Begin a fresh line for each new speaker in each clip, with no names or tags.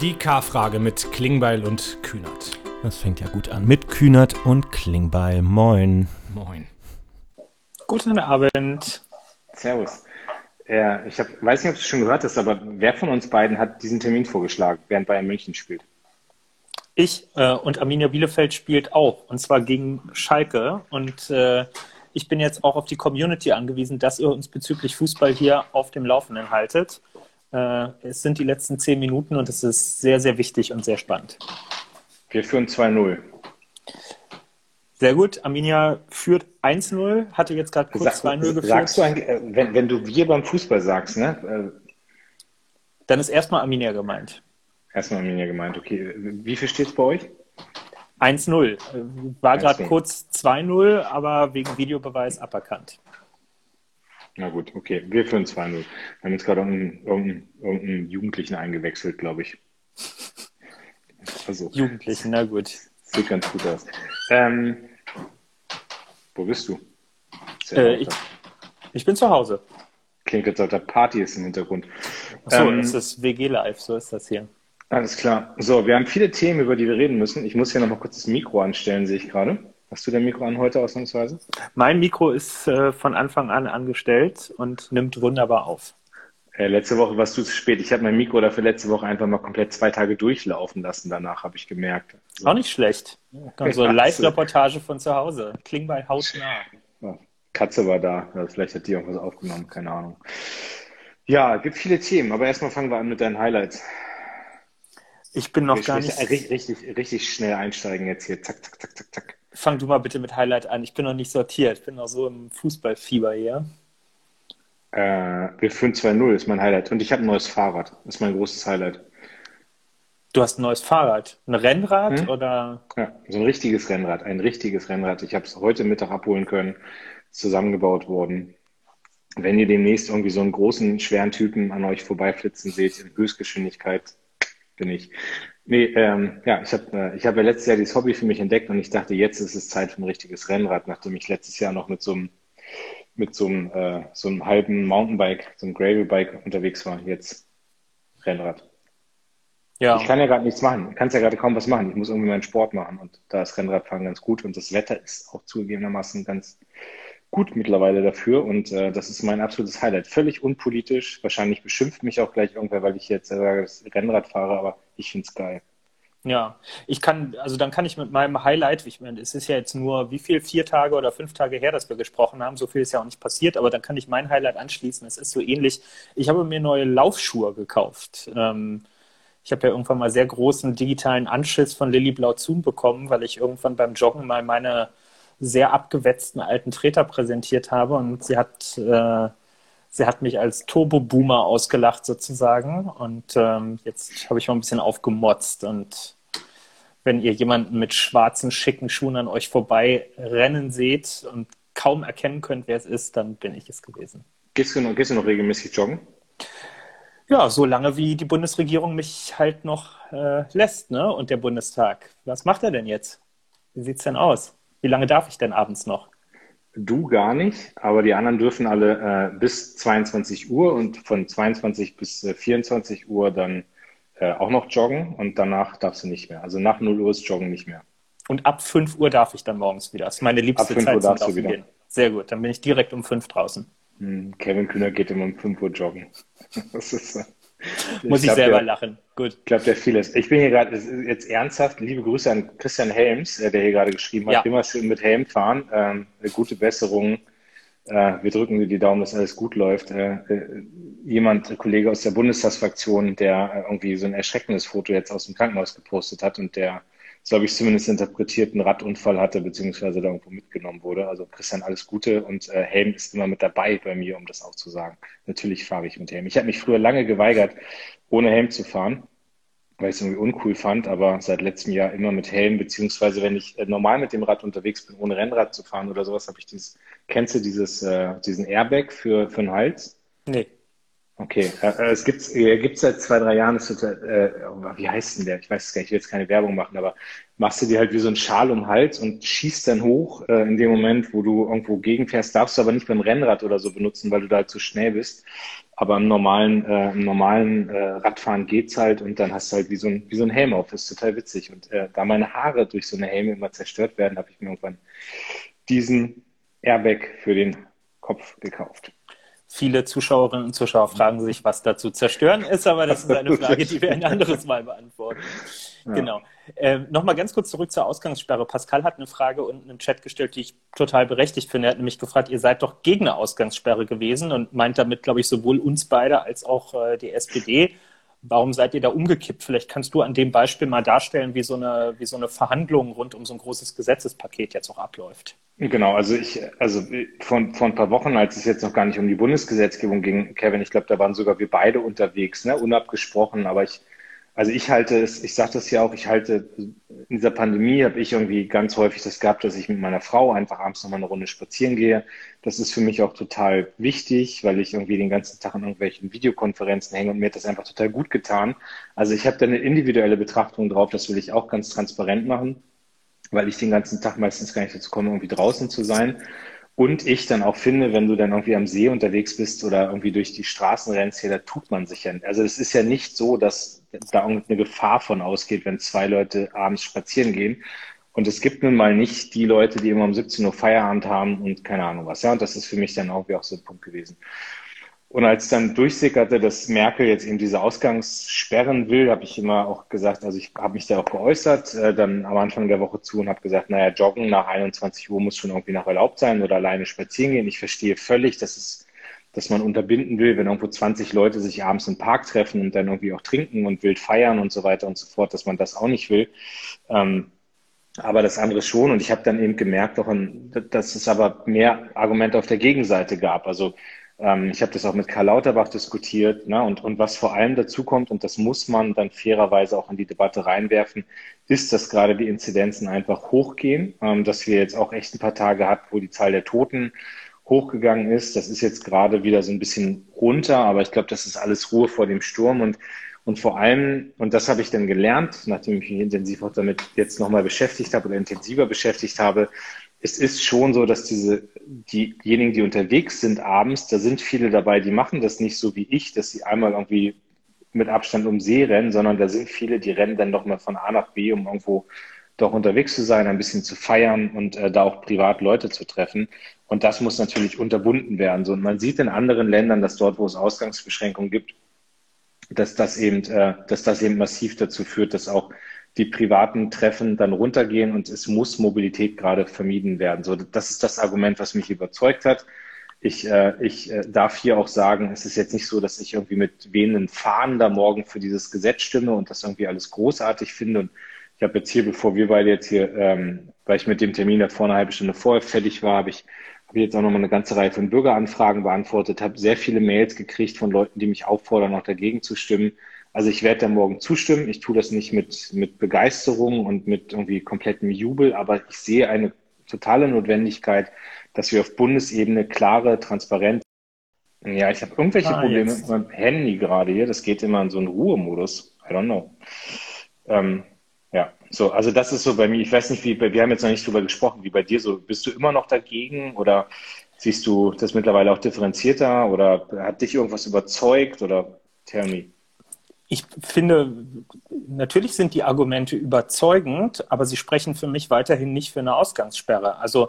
Die K-Frage mit Klingbeil und Kühnert.
Das fängt ja gut an. Mit Kühnert und Klingbeil. Moin.
Moin.
Guten Abend.
Servus. Ja, ich hab, weiß nicht, ob du es schon gehört hast, aber wer von uns beiden hat diesen Termin vorgeschlagen, während Bayern München spielt?
Ich äh, und Arminia Bielefeld spielt auch, und zwar gegen Schalke. Und äh, ich bin jetzt auch auf die Community angewiesen, dass ihr uns bezüglich Fußball hier auf dem Laufenden haltet. Äh, es sind die letzten zehn Minuten und es ist sehr, sehr wichtig und sehr spannend.
Wir führen 2-0.
Sehr gut. Arminia führt 1-0, hatte jetzt gerade kurz 2-0 geführt.
Sagst du eigentlich, äh, wenn, wenn du wir beim Fußball sagst, ne? äh,
Dann ist erstmal Arminia gemeint.
Erstmal Arminia gemeint, okay. Wie viel steht es bei euch?
1-0. Äh, War gerade
1-0.
kurz 2-0, aber wegen Videobeweis aberkannt.
Na gut, okay. Wir führen 2-0. Wir haben jetzt gerade irgendeinen, irgendeinen, irgendeinen Jugendlichen eingewechselt, glaube ich. Also,
Jugendlichen, na gut.
sieht ganz gut aus. Ähm, wo bist du?
Äh, ich, ich bin zu Hause.
Klingt jetzt, als ob da Party ist im Hintergrund.
Achso,
Ähm,
es ist WG Live, so ist das hier.
Alles klar. So, wir haben viele Themen, über die wir reden müssen. Ich muss hier nochmal kurz das Mikro anstellen, sehe ich gerade. Hast du dein Mikro an heute ausnahmsweise?
Mein Mikro ist äh, von Anfang an angestellt und nimmt wunderbar auf.
Äh, letzte Woche warst du zu spät. Ich habe mein Mikro dafür letzte Woche einfach mal komplett zwei Tage durchlaufen lassen. Danach habe ich gemerkt. So.
Auch nicht schlecht. So
Ja,
Live-Reportage von zu Hause. Kling bei hautnah.
Ja, Katze war da. Vielleicht hat die auch was aufgenommen. Keine Ahnung. Ja, gibt viele Themen. Aber erstmal fangen wir an mit deinen Highlights.
Ich bin noch
Ich
gar nicht.
Richtig, richtig, richtig schnell einsteigen jetzt hier. Zack, zack, zack, zack, zack.
Fang du mal bitte mit Highlight an. Ich bin noch nicht sortiert. Ich bin noch so im Fußballfieber hier.
Äh, wir führen 2-0, ist mein Highlight. Und ich habe ein neues Fahrrad. Das ist mein großes Highlight.
Du hast ein neues Fahrrad. Ein Rennrad
Hm?
oder?
Ja, so ein richtiges Rennrad, ein richtiges Rennrad. Ich habe es heute Mittag abholen können, ist zusammengebaut worden. Wenn ihr demnächst irgendwie so einen großen, schweren Typen an euch vorbeiflitzen seht, in Höchstgeschwindigkeit, bin ich. Nee, ähm, ja, ich habe äh, ich hab ja letztes Jahr dieses Hobby für mich entdeckt und ich dachte, jetzt ist es Zeit für ein richtiges Rennrad, nachdem ich letztes Jahr noch mit so einem, mit so einem, äh, so einem halben Mountainbike, so einem Gravelbike unterwegs war. Jetzt Rennrad.
Ja.
Ich kann ja gerade nichts machen. Ich kann ja gerade kaum was machen. Ich muss irgendwie meinen Sport machen und da ist Rennradfahren ganz gut und das Wetter ist auch zugegebenermaßen ganz gut mittlerweile dafür und äh, das ist mein absolutes Highlight. Völlig unpolitisch. Wahrscheinlich beschimpft mich auch gleich irgendwer, weil ich jetzt äh, sage, dass ich Rennrad fahre, aber ich find's geil.
Ja, ich kann, also dann kann ich mit meinem Highlight, ich meine, es ist ja jetzt nur wie viel, vier Tage oder fünf Tage her, dass wir gesprochen haben, so viel ist ja auch nicht passiert, aber dann kann ich mein Highlight anschließen. Es ist so ähnlich. Ich habe mir neue Laufschuhe gekauft. Ähm, ich habe ja irgendwann mal sehr großen digitalen Anschiss von Lilly Blau-Zun bekommen, weil ich irgendwann beim Joggen mal meine sehr abgewetzten alten Treter präsentiert habe und sie hat, äh, sie hat mich als Turbo-Boomer ausgelacht sozusagen und ähm, jetzt habe ich mal ein bisschen aufgemotzt und wenn ihr jemanden mit schwarzen, schicken Schuhen an euch vorbei rennen seht und kaum erkennen könnt, wer es ist, dann bin ich es gewesen.
Gehst du noch, gehst du noch regelmäßig joggen?
Ja, so lange wie die Bundesregierung mich halt noch äh, lässt, ne? Und der Bundestag. Was macht er denn jetzt? Wie sieht's denn aus? Wie lange darf ich denn abends noch?
Du gar nicht, aber die anderen dürfen alle äh, bis 22 Uhr und von 22 bis äh, 24 Uhr dann äh, auch noch joggen und danach darfst du nicht mehr. Also nach 0 Uhr ist Joggen nicht mehr.
Und ab 5 Uhr darf ich dann morgens wieder. Das ist meine liebste
Ab 5
Zeit
Uhr
zum
darfst du wieder.
gehen. Sehr gut, dann bin ich direkt um 5 draußen.
Hm, Kevin Kühner geht immer um 5 Uhr joggen. Das ist, äh,
Muss ich
glaub,
selber
der,
lachen. Gut.
Ich glaube, der vieles. Ich bin hier gerade jetzt ernsthaft. Liebe Grüße an Christian Helms, äh, der hier gerade geschrieben hat.
Ja.
Immer schön mit Helm fahren. Ähm, eine gute Besserung. Äh, wir drücken dir die Daumen, dass alles gut läuft. Äh, äh, jemand, Kollege aus der Bundestagsfraktion, der äh, irgendwie so ein erschreckendes Foto jetzt aus dem Krankenhaus gepostet hat und der, so habe ich zumindest interpretiert, einen Radunfall hatte, beziehungsweise da irgendwo mitgenommen wurde. Also Christian, alles Gute und äh, Helm ist immer mit dabei bei mir, um das auch zu sagen. Natürlich fahre ich mit Helm. Ich habe mich früher lange geweigert, ohne Helm zu fahren, weil ich es irgendwie uncool fand, aber seit letztem Jahr immer mit Helm, beziehungsweise wenn ich äh, normal mit dem Rad unterwegs bin, ohne Rennrad zu fahren oder sowas, habe ich dieses, kennst du dieses, äh, diesen Airbag für, für den Hals?
Nee.
Okay, äh, es gibt es seit zwei, drei Jahren, ist äh, wie heißt denn der? Ich weiß es gar nicht, ich will jetzt keine Werbung machen, aber machst du dir halt wie so einen Schal um den Hals und schießt dann hoch äh, in dem Moment, wo du irgendwo gegenfährst, darfst du aber nicht beim Rennrad oder so benutzen, weil du da halt zu schnell bist. Aber im normalen, äh, im normalen äh, Radfahren geht's halt und dann hast du halt wie so ein, wie so ein Helm auf. Das ist total witzig. Und äh, da meine Haare durch so eine Helme immer zerstört werden, habe ich mir irgendwann diesen Airbag für den Kopf gekauft.
Viele Zuschauerinnen und Zuschauer fragen sich, was da zu zerstören ist, aber das ist eine Frage, die wir ein anderes Mal beantworten. Ja. Genau. Äh, Nochmal ganz kurz zurück zur Ausgangssperre. Pascal hat eine Frage unten im Chat gestellt, die ich total berechtigt finde. Er hat nämlich gefragt, ihr seid doch gegen eine Ausgangssperre gewesen und meint damit, glaube ich, sowohl uns beide als auch äh, die SPD. Warum seid ihr da umgekippt? Vielleicht kannst du an dem Beispiel mal darstellen, wie so eine, wie so eine Verhandlung rund um so ein großes Gesetzespaket jetzt auch abläuft.
Genau, also ich, also von, vor ein paar Wochen, als es jetzt noch gar nicht um die Bundesgesetzgebung ging, Kevin, ich glaube, da waren sogar wir beide unterwegs, ne, unabgesprochen, aber ich, also ich halte es, ich sage das ja auch, ich halte, in dieser Pandemie habe ich irgendwie ganz häufig das gehabt, dass ich mit meiner Frau einfach abends nochmal eine Runde spazieren gehe. Das ist für mich auch total wichtig, weil ich irgendwie den ganzen Tag in irgendwelchen Videokonferenzen hänge und mir hat das einfach total gut getan. Also ich habe da eine individuelle Betrachtung drauf, das will ich auch ganz transparent machen weil ich den ganzen Tag meistens gar nicht dazu komme, irgendwie draußen zu sein. Und ich dann auch finde, wenn du dann irgendwie am See unterwegs bist oder irgendwie durch die Straßen rennst, hier, da tut man sich ja. Also es ist ja nicht so, dass da irgendeine Gefahr von ausgeht, wenn zwei Leute abends spazieren gehen. Und es gibt nun mal nicht die Leute, die immer um 17 Uhr Feierabend haben und keine Ahnung was. Ja, und das ist für mich dann auch wie auch so ein Punkt gewesen. Und als dann durchsickerte, dass Merkel jetzt eben diese Ausgangssperren will, habe ich immer auch gesagt, also ich habe mich da auch geäußert, äh, dann am Anfang der Woche zu und habe gesagt, naja, Joggen nach 21 Uhr muss schon irgendwie noch erlaubt sein oder alleine spazieren gehen. Ich verstehe völlig, dass es dass man unterbinden will, wenn irgendwo 20 Leute sich abends im Park treffen und dann irgendwie auch trinken und wild feiern und so weiter und so fort, dass man das auch nicht will. Ähm, aber das andere schon. Und ich habe dann eben gemerkt, auch, dass es aber mehr Argumente auf der Gegenseite gab. Also ähm, ich habe das auch mit Karl Lauterbach diskutiert. Ne? Und, und was vor allem dazu kommt, und das muss man dann fairerweise auch in die Debatte reinwerfen, ist, dass gerade die Inzidenzen einfach hochgehen, ähm, dass wir jetzt auch echt ein paar Tage hatten, wo die Zahl der Toten hochgegangen ist. Das ist jetzt gerade wieder so ein bisschen runter, aber ich glaube, das ist alles Ruhe vor dem Sturm und und vor allem, und das habe ich dann gelernt, nachdem ich mich intensiv auch damit jetzt nochmal beschäftigt habe oder intensiver beschäftigt habe, es ist schon so, dass diese, diejenigen, die unterwegs sind abends, da sind viele dabei, die machen das nicht so wie ich, dass sie einmal irgendwie mit Abstand um See rennen, sondern da sind viele, die rennen dann doch mal von A nach B, um irgendwo doch unterwegs zu sein, ein bisschen zu feiern und äh, da auch privat Leute zu treffen. Und das muss natürlich unterbunden werden. So, und man sieht in anderen Ländern, dass dort, wo es Ausgangsbeschränkungen gibt, dass das eben, äh, dass das eben massiv dazu führt, dass auch die privaten Treffen dann runtergehen und es muss Mobilität gerade vermieden werden. So, das ist das Argument, was mich überzeugt hat. Ich, äh, ich äh, darf hier auch sagen, es ist jetzt nicht so, dass ich irgendwie mit wehenden Fahnen da morgen für dieses Gesetz stimme und das irgendwie alles großartig finde. Und ich habe jetzt hier, bevor wir beide jetzt hier, ähm, weil ich mit dem Termin da vor einer halben Stunde vorher fertig war, habe ich, hab ich jetzt auch nochmal eine ganze Reihe von Bürgeranfragen beantwortet, habe sehr viele Mails gekriegt von Leuten, die mich auffordern, auch dagegen zu stimmen. Also ich werde da morgen zustimmen. Ich tue das nicht mit, mit Begeisterung und mit irgendwie komplettem Jubel, aber ich sehe eine totale Notwendigkeit, dass wir auf Bundesebene klare, transparente ja, ich habe irgendwelche ah, Probleme jetzt. mit meinem Handy gerade hier. Das geht immer in so einen Ruhemodus. I don't know. Ähm, ja, so, also das ist so bei mir. Ich weiß nicht, wie, wir haben jetzt noch nicht drüber gesprochen, wie bei dir so. Bist du immer noch dagegen oder siehst du das mittlerweile auch differenzierter oder hat dich irgendwas überzeugt oder tell me?
Ich finde, natürlich sind die Argumente überzeugend, aber sie sprechen für mich weiterhin nicht für eine Ausgangssperre. Also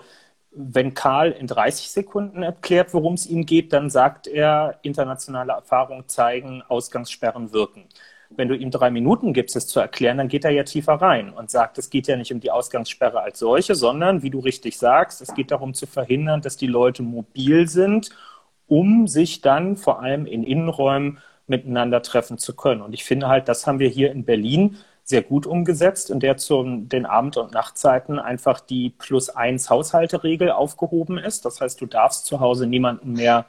wenn Karl in 30 Sekunden erklärt, worum es ihm geht, dann sagt er, internationale Erfahrungen zeigen, Ausgangssperren wirken. Wenn du ihm drei Minuten gibst, es zu erklären, dann geht er ja tiefer rein und sagt, es geht ja nicht um die Ausgangssperre als solche, sondern, wie du richtig sagst, es geht darum zu verhindern, dass die Leute mobil sind, um sich dann vor allem in Innenräumen miteinander treffen zu können. Und ich finde halt, das haben wir hier in Berlin sehr gut umgesetzt, in der zu den Abend- und Nachtzeiten einfach die plus eins Haushalteregel aufgehoben ist. Das heißt, du darfst zu Hause niemanden mehr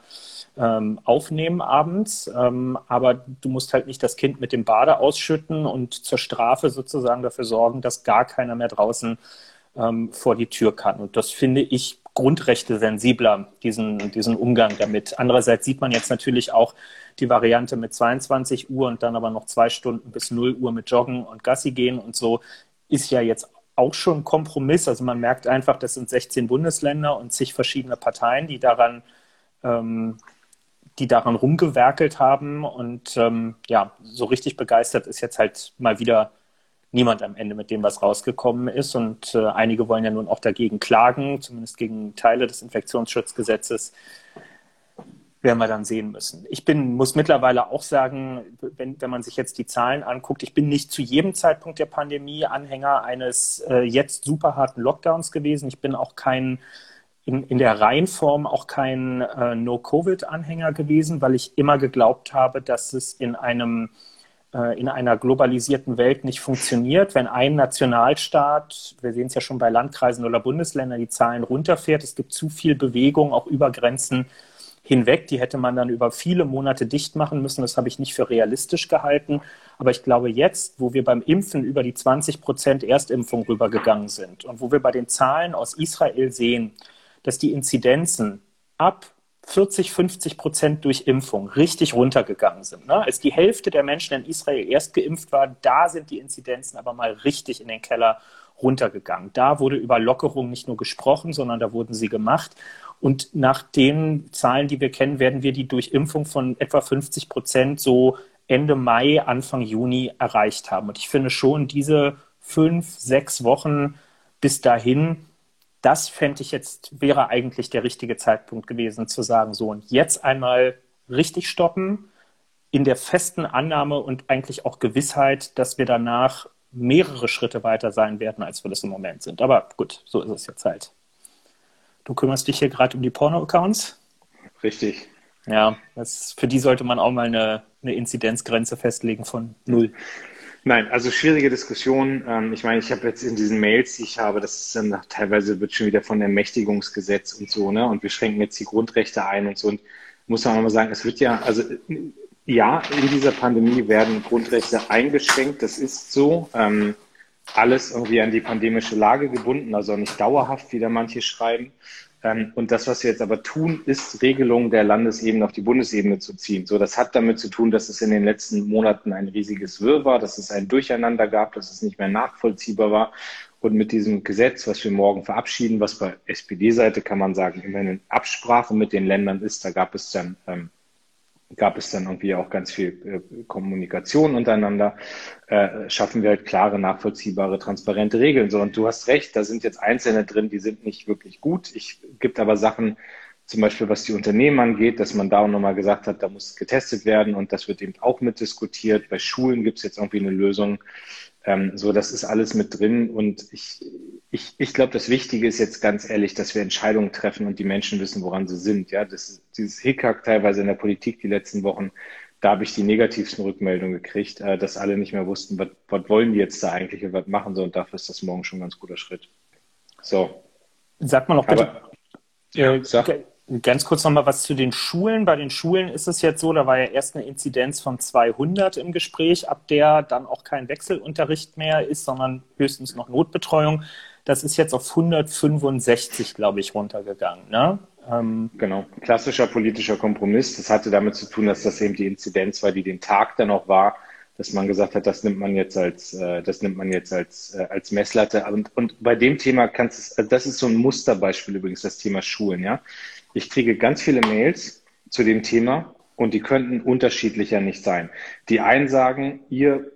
ähm, aufnehmen abends, ähm, aber du musst halt nicht das Kind mit dem Bade ausschütten und zur Strafe sozusagen dafür sorgen, dass gar keiner mehr draußen ähm, vor die Tür kann. Und das finde ich Grundrechte sensibler, diesen, diesen Umgang damit. Andererseits sieht man jetzt natürlich auch die Variante mit 22 Uhr und dann aber noch zwei Stunden bis 0 Uhr mit Joggen und Gassi gehen und so, ist ja jetzt auch schon ein Kompromiss. Also man merkt einfach, das sind 16 Bundesländer und zig verschiedene Parteien, die daran, ähm, die daran rumgewerkelt haben. Und ähm, ja, so richtig begeistert ist jetzt halt mal wieder niemand am Ende mit dem, was rausgekommen ist. Und äh, einige wollen ja nun auch dagegen klagen, zumindest gegen Teile des Infektionsschutzgesetzes. Werden wir dann sehen müssen. Ich bin, muss mittlerweile auch sagen, wenn, wenn man sich jetzt die Zahlen anguckt, ich bin nicht zu jedem Zeitpunkt der Pandemie Anhänger eines äh, jetzt super harten Lockdowns gewesen. Ich bin auch kein in, in der Reihenform auch kein äh, No-Covid-Anhänger gewesen, weil ich immer geglaubt habe, dass es in einem äh, in einer globalisierten Welt nicht funktioniert, wenn ein Nationalstaat, wir sehen es ja schon bei Landkreisen oder Bundesländern, die Zahlen runterfährt. Es gibt zu viel Bewegung auch über Grenzen hinweg. Die hätte man dann über viele Monate dicht machen müssen. Das habe ich nicht für realistisch gehalten. Aber ich glaube jetzt, wo wir beim Impfen über die 20 Prozent Erstimpfung rübergegangen sind und wo wir bei den Zahlen aus Israel sehen, dass die Inzidenzen ab 40, 50 Prozent durch Impfung richtig runtergegangen sind. Ne? Als die Hälfte der Menschen in Israel erst geimpft war, da sind die Inzidenzen aber mal richtig in den Keller runtergegangen. Da wurde über Lockerung nicht nur gesprochen, sondern da wurden sie gemacht. Und nach den Zahlen, die wir kennen, werden wir die Durchimpfung von etwa 50 Prozent so Ende Mai, Anfang Juni erreicht haben. Und ich finde schon, diese fünf, sechs Wochen bis dahin das fände ich jetzt, wäre eigentlich der richtige Zeitpunkt gewesen, zu sagen, so und jetzt einmal richtig stoppen, in der festen Annahme und eigentlich auch Gewissheit, dass wir danach mehrere Schritte weiter sein werden, als wir das im Moment sind. Aber gut, so ist es jetzt halt. Du kümmerst dich hier gerade um die Porno-Accounts?
Richtig.
Ja, das, für die sollte man auch mal eine, eine Inzidenzgrenze festlegen von null.
Nein, also schwierige Diskussion. Ähm, ich meine, ich habe jetzt in diesen Mails, die ich habe, das ist dann teilweise wird schon wieder von Ermächtigungsgesetz und so, ne? Und wir schränken jetzt die Grundrechte ein und so. Und muss man auch mal sagen, es wird ja, also ja, in dieser Pandemie werden Grundrechte eingeschränkt. Das ist so. Ähm, alles irgendwie an die pandemische Lage gebunden, also nicht dauerhaft, wie da manche schreiben. Ähm, und das, was wir jetzt aber tun, ist Regelungen der Landesebene auf die Bundesebene zu ziehen. So, das hat damit zu tun, dass es in den letzten Monaten ein riesiges Wirr war, dass es ein Durcheinander gab, dass es nicht mehr nachvollziehbar war. Und mit diesem Gesetz, was wir morgen verabschieden, was bei SPD-Seite kann man sagen, immerhin in Absprache mit den Ländern ist, da gab es dann ähm, gab es dann irgendwie auch ganz viel äh, Kommunikation untereinander, äh, schaffen wir halt klare, nachvollziehbare, transparente Regeln. So, und du hast recht, da sind jetzt Einzelne drin, die sind nicht wirklich gut. Ich gibt aber Sachen, zum Beispiel was die Unternehmen angeht, dass man da auch nochmal gesagt hat, da muss getestet werden und das wird eben auch mitdiskutiert. Bei Schulen gibt es jetzt irgendwie eine Lösung. Ähm, so, das ist alles mit drin und ich, ich, ich glaube, das Wichtige ist jetzt ganz ehrlich, dass wir Entscheidungen treffen und die Menschen wissen, woran sie sind. Ja, das, dieses Hickhack teilweise in der Politik die letzten Wochen, da habe ich die negativsten Rückmeldungen gekriegt, äh, dass alle nicht mehr wussten, was, wollen die jetzt da eigentlich und was machen sie und dafür ist das morgen schon ein ganz guter Schritt. So.
Sag mal noch bitte. Aber, ja, sag. Ganz kurz nochmal was zu den Schulen. Bei den Schulen ist es jetzt so, da war ja erst eine Inzidenz von 200 im Gespräch, ab der dann auch kein Wechselunterricht mehr ist, sondern höchstens noch Notbetreuung. Das ist jetzt auf 165, glaube ich, runtergegangen. Ne?
Ähm, genau, klassischer politischer Kompromiss. Das hatte damit zu tun, dass das eben die Inzidenz war, die den Tag dann auch war, dass man gesagt hat, das nimmt man jetzt als, äh, das nimmt man jetzt als, äh, als Messlatte. Und, und bei dem Thema kannst du, also das ist so ein Musterbeispiel übrigens, das Thema Schulen, ja. Ich kriege ganz viele Mails zu dem Thema und die könnten unterschiedlicher nicht sein. Die einen sagen, ihr,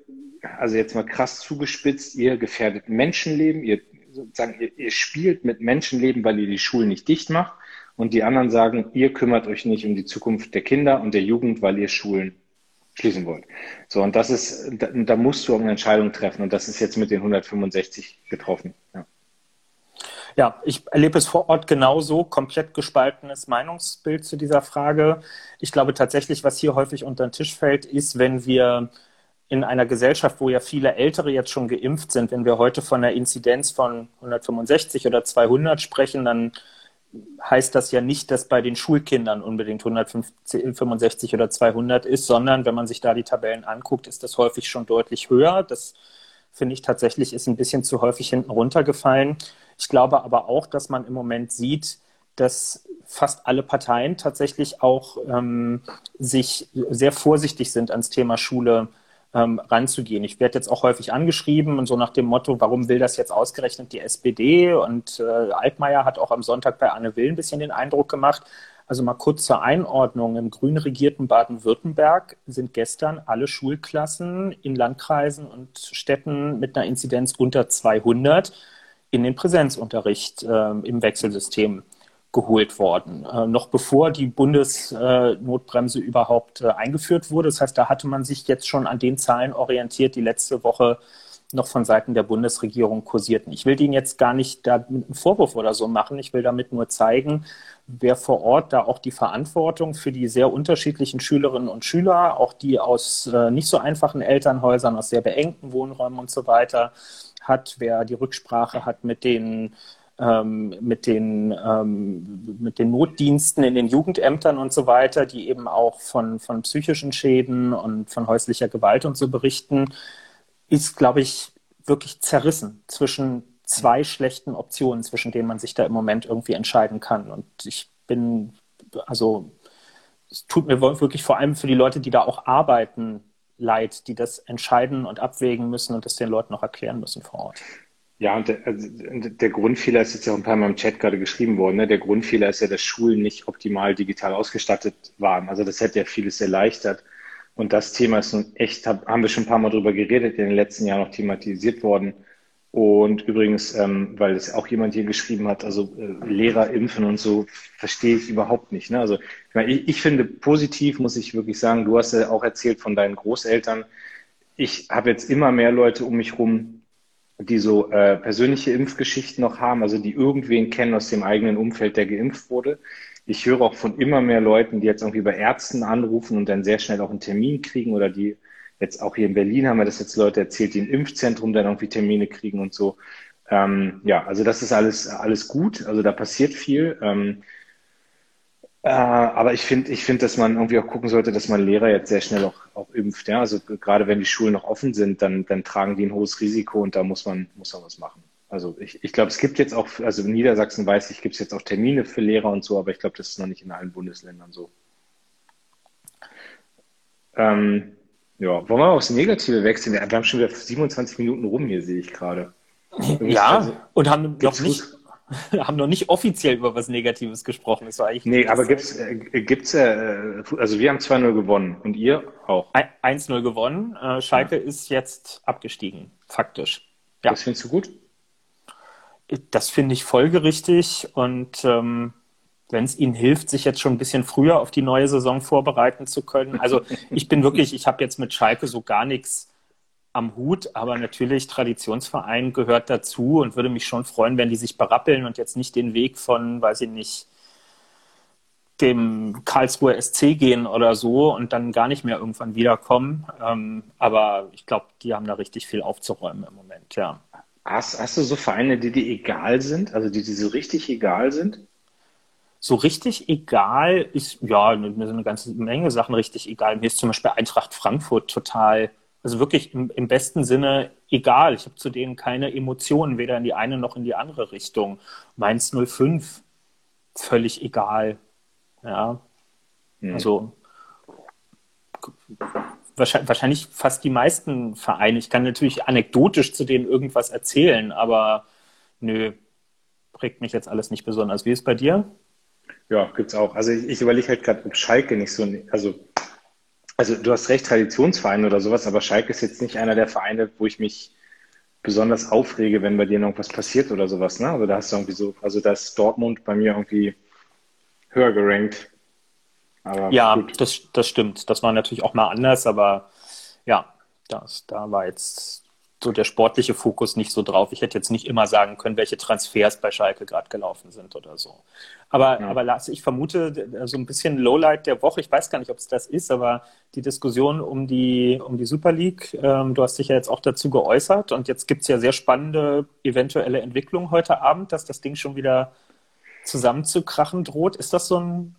also jetzt mal krass zugespitzt, ihr gefährdet Menschenleben, ihr sozusagen, ihr, ihr spielt mit Menschenleben, weil ihr die Schulen nicht dicht macht. Und die anderen sagen, ihr kümmert euch nicht um die Zukunft der Kinder und der Jugend, weil ihr Schulen schließen wollt. So, und das ist, da, da musst du eine Entscheidung treffen. Und das ist jetzt mit den 165 getroffen. Ja.
Ja, ich erlebe es vor Ort genauso, komplett gespaltenes Meinungsbild zu dieser Frage. Ich glaube tatsächlich, was hier häufig unter den Tisch fällt, ist, wenn wir in einer Gesellschaft, wo ja viele Ältere jetzt schon geimpft sind, wenn wir heute von einer Inzidenz von 165 oder 200 sprechen, dann heißt das ja nicht, dass bei den Schulkindern unbedingt 165 oder 200 ist, sondern wenn man sich da die Tabellen anguckt, ist das häufig schon deutlich höher. Das finde ich tatsächlich ist ein bisschen zu häufig hinten runtergefallen. Ich glaube aber auch, dass man im Moment sieht, dass fast alle Parteien tatsächlich auch ähm, sich sehr vorsichtig sind ans Thema Schule ähm, ranzugehen. Ich werde jetzt auch häufig angeschrieben und so nach dem Motto, warum will das jetzt ausgerechnet die SPD? Und äh, Altmaier hat auch am Sonntag bei Anne Will ein bisschen den Eindruck gemacht. Also mal kurz zur Einordnung. Im grün regierten Baden-Württemberg sind gestern alle Schulklassen in Landkreisen und Städten mit einer Inzidenz unter 200 in den Präsenzunterricht äh, im Wechselsystem geholt worden, äh, noch bevor die Bundesnotbremse äh, überhaupt äh, eingeführt wurde. Das heißt, da hatte man sich jetzt schon an den Zahlen orientiert, die letzte Woche noch von Seiten der Bundesregierung kursierten. Ich will Ihnen jetzt gar nicht da einen Vorwurf oder so machen. Ich will damit nur zeigen, wer vor Ort da auch die Verantwortung für die sehr unterschiedlichen Schülerinnen und Schüler, auch die aus äh, nicht so einfachen Elternhäusern, aus sehr beengten Wohnräumen und so weiter hat, wer die Rücksprache hat mit den ähm, mit, den, ähm, mit den Notdiensten in den Jugendämtern und so weiter, die eben auch von, von psychischen Schäden und von häuslicher Gewalt und so berichten, ist, glaube ich, wirklich zerrissen zwischen zwei schlechten Optionen, zwischen denen man sich da im Moment irgendwie entscheiden kann. Und ich bin, also es tut mir wirklich vor allem für die Leute, die da auch arbeiten, leid, die das entscheiden und abwägen müssen und das den Leuten auch erklären müssen vor Ort.
Ja, und der, also der Grundfehler ist jetzt ja auch ein paar Mal im Chat gerade geschrieben worden. Ne? Der Grundfehler ist ja, dass Schulen nicht optimal digital ausgestattet waren. Also das hätte ja vieles erleichtert. Und das Thema ist nun echt, haben wir schon ein paar Mal drüber geredet, in den letzten Jahren noch thematisiert worden. Und übrigens, ähm, weil es auch jemand hier geschrieben hat, also äh, Lehrer impfen und so, verstehe ich überhaupt nicht. Ne? Also ich, meine, ich, ich finde positiv, muss ich wirklich sagen, du hast ja auch erzählt von deinen Großeltern. Ich habe jetzt immer mehr Leute um mich rum, die so äh, persönliche Impfgeschichten noch haben, also die irgendwen kennen aus dem eigenen Umfeld, der geimpft wurde. Ich höre auch von immer mehr Leuten, die jetzt irgendwie bei Ärzten anrufen und dann sehr schnell auch einen Termin kriegen oder die jetzt auch hier in Berlin haben wir das jetzt Leute erzählt, die im Impfzentrum dann irgendwie Termine kriegen und so. Ähm, ja, also das ist alles, alles gut. Also da passiert viel. Ähm, äh, aber ich finde, ich finde, dass man irgendwie auch gucken sollte, dass man Lehrer jetzt sehr schnell auch, auch impft. Ja? Also gerade wenn die Schulen noch offen sind, dann, dann tragen die ein hohes Risiko und da muss man, muss man was machen. Also ich, ich glaube, es gibt jetzt auch, also in Niedersachsen weiß ich, gibt es jetzt auch Termine für Lehrer und so, aber ich glaube, das ist noch nicht in allen Bundesländern so. Ähm, ja, wollen wir aufs Negative wechseln? Wir haben schon wieder 27 Minuten rum hier, sehe ich gerade.
Ja, also, und haben noch nicht, haben noch nicht offiziell über was Negatives gesprochen. Das war eigentlich
nee, aber gibt's, äh, gibt's äh, also wir haben 2-0 gewonnen und ihr auch?
1-0 gewonnen. Äh, Schalke ja. ist jetzt abgestiegen, faktisch.
Ja. Das findest du gut?
Das finde ich folgerichtig und ähm, wenn es ihnen hilft, sich jetzt schon ein bisschen früher auf die neue Saison vorbereiten zu können. Also ich bin wirklich, ich habe jetzt mit Schalke so gar nichts am Hut, aber natürlich Traditionsverein gehört dazu und würde mich schon freuen, wenn die sich berappeln und jetzt nicht den Weg von, weiß ich nicht, dem Karlsruher SC gehen oder so und dann gar nicht mehr irgendwann wiederkommen. Ähm, aber ich glaube, die haben da richtig viel aufzuräumen im Moment, ja.
Hast, hast du so Vereine, die dir egal sind, also die dir so richtig egal sind?
So richtig egal ist, ja, mir sind eine ganze Menge Sachen richtig egal. Mir ist zum Beispiel Eintracht Frankfurt total also wirklich im, im besten Sinne egal. Ich habe zu denen keine Emotionen, weder in die eine noch in die andere Richtung. Mainz 05, völlig egal. Ja. Mhm. Also wahrscheinlich, fast die meisten Vereine. Ich kann natürlich anekdotisch zu denen irgendwas erzählen, aber nö, prägt mich jetzt alles nicht besonders. Wie ist es bei dir?
Ja, gibt's auch. Also ich, ich überlege halt gerade, ob Schalke nicht so, also also du hast recht, Traditionsverein oder sowas, aber Schalke ist jetzt nicht einer der Vereine, wo ich mich besonders aufrege, wenn bei dir noch was passiert oder sowas. Ne? Also da hast du irgendwie so, also da ist Dortmund bei mir irgendwie höher gerankt.
Aber ja, das, das stimmt. Das war natürlich auch mal anders, aber ja, das, da war jetzt so der sportliche Fokus nicht so drauf. Ich hätte jetzt nicht immer sagen können, welche Transfers bei Schalke gerade gelaufen sind oder so. Aber, ja. aber Lars, ich vermute, so ein bisschen Lowlight der Woche, ich weiß gar nicht, ob es das ist, aber die Diskussion um die, um die Super League, ähm, du hast dich ja jetzt auch dazu geäußert und jetzt gibt es ja sehr spannende eventuelle Entwicklungen heute Abend, dass das Ding schon wieder zusammenzukrachen droht. Ist das so ein,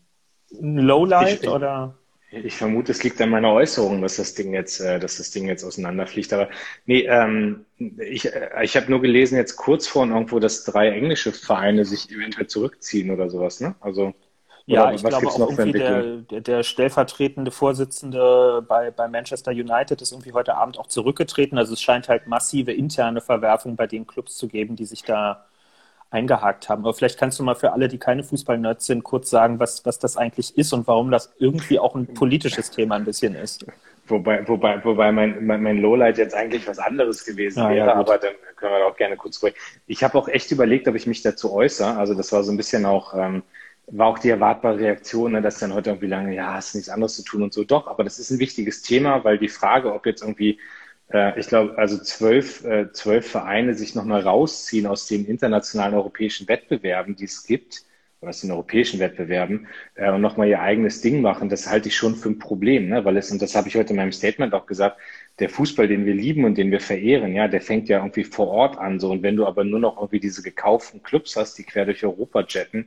ein Lowlight
ich,
oder?
Ich vermute, es liegt an meiner Äußerung, dass das Ding jetzt, äh, dass das Ding jetzt auseinanderfliegt. Aber nee, ähm, ich, äh, ich habe nur gelesen jetzt kurz vor irgendwo, dass drei englische Vereine sich eventuell zurückziehen oder sowas. Ne? Also
ja, ich glaube auch irgendwie der, der, der, stellvertretende Vorsitzende bei, bei Manchester United ist irgendwie heute Abend auch zurückgetreten. Also es scheint halt massive interne Verwerfung bei den Clubs zu geben, die sich da eingehakt haben. Aber vielleicht kannst du mal für alle, die keine Fußballnerds sind, kurz sagen, was, was das eigentlich ist und warum das irgendwie auch ein politisches Thema ein bisschen ist.
Wobei, wobei, wobei mein, mein, mein Lowlight jetzt eigentlich was anderes gewesen ah, wäre, ja, aber dann können wir da auch gerne kurz sprechen. Ich habe auch echt überlegt, ob ich mich dazu äußere. Also das war so ein bisschen auch, ähm, war auch die erwartbare Reaktion, ne, dass dann heute irgendwie lange, ja, hast nichts anderes zu tun und so. Doch, aber das ist ein wichtiges Thema, weil die Frage, ob jetzt irgendwie äh, ich glaube, also zwölf, äh, zwölf Vereine sich nochmal rausziehen aus den internationalen europäischen Wettbewerben, die es gibt, oder aus den europäischen Wettbewerben, äh, und nochmal ihr eigenes Ding machen, das halte ich schon für ein Problem, ne? weil es, und das habe ich heute in meinem Statement auch gesagt, der Fußball, den wir lieben und den wir verehren, ja, der fängt ja irgendwie vor Ort an, so. Und wenn du aber nur noch irgendwie diese gekauften Clubs hast, die quer durch Europa jetten,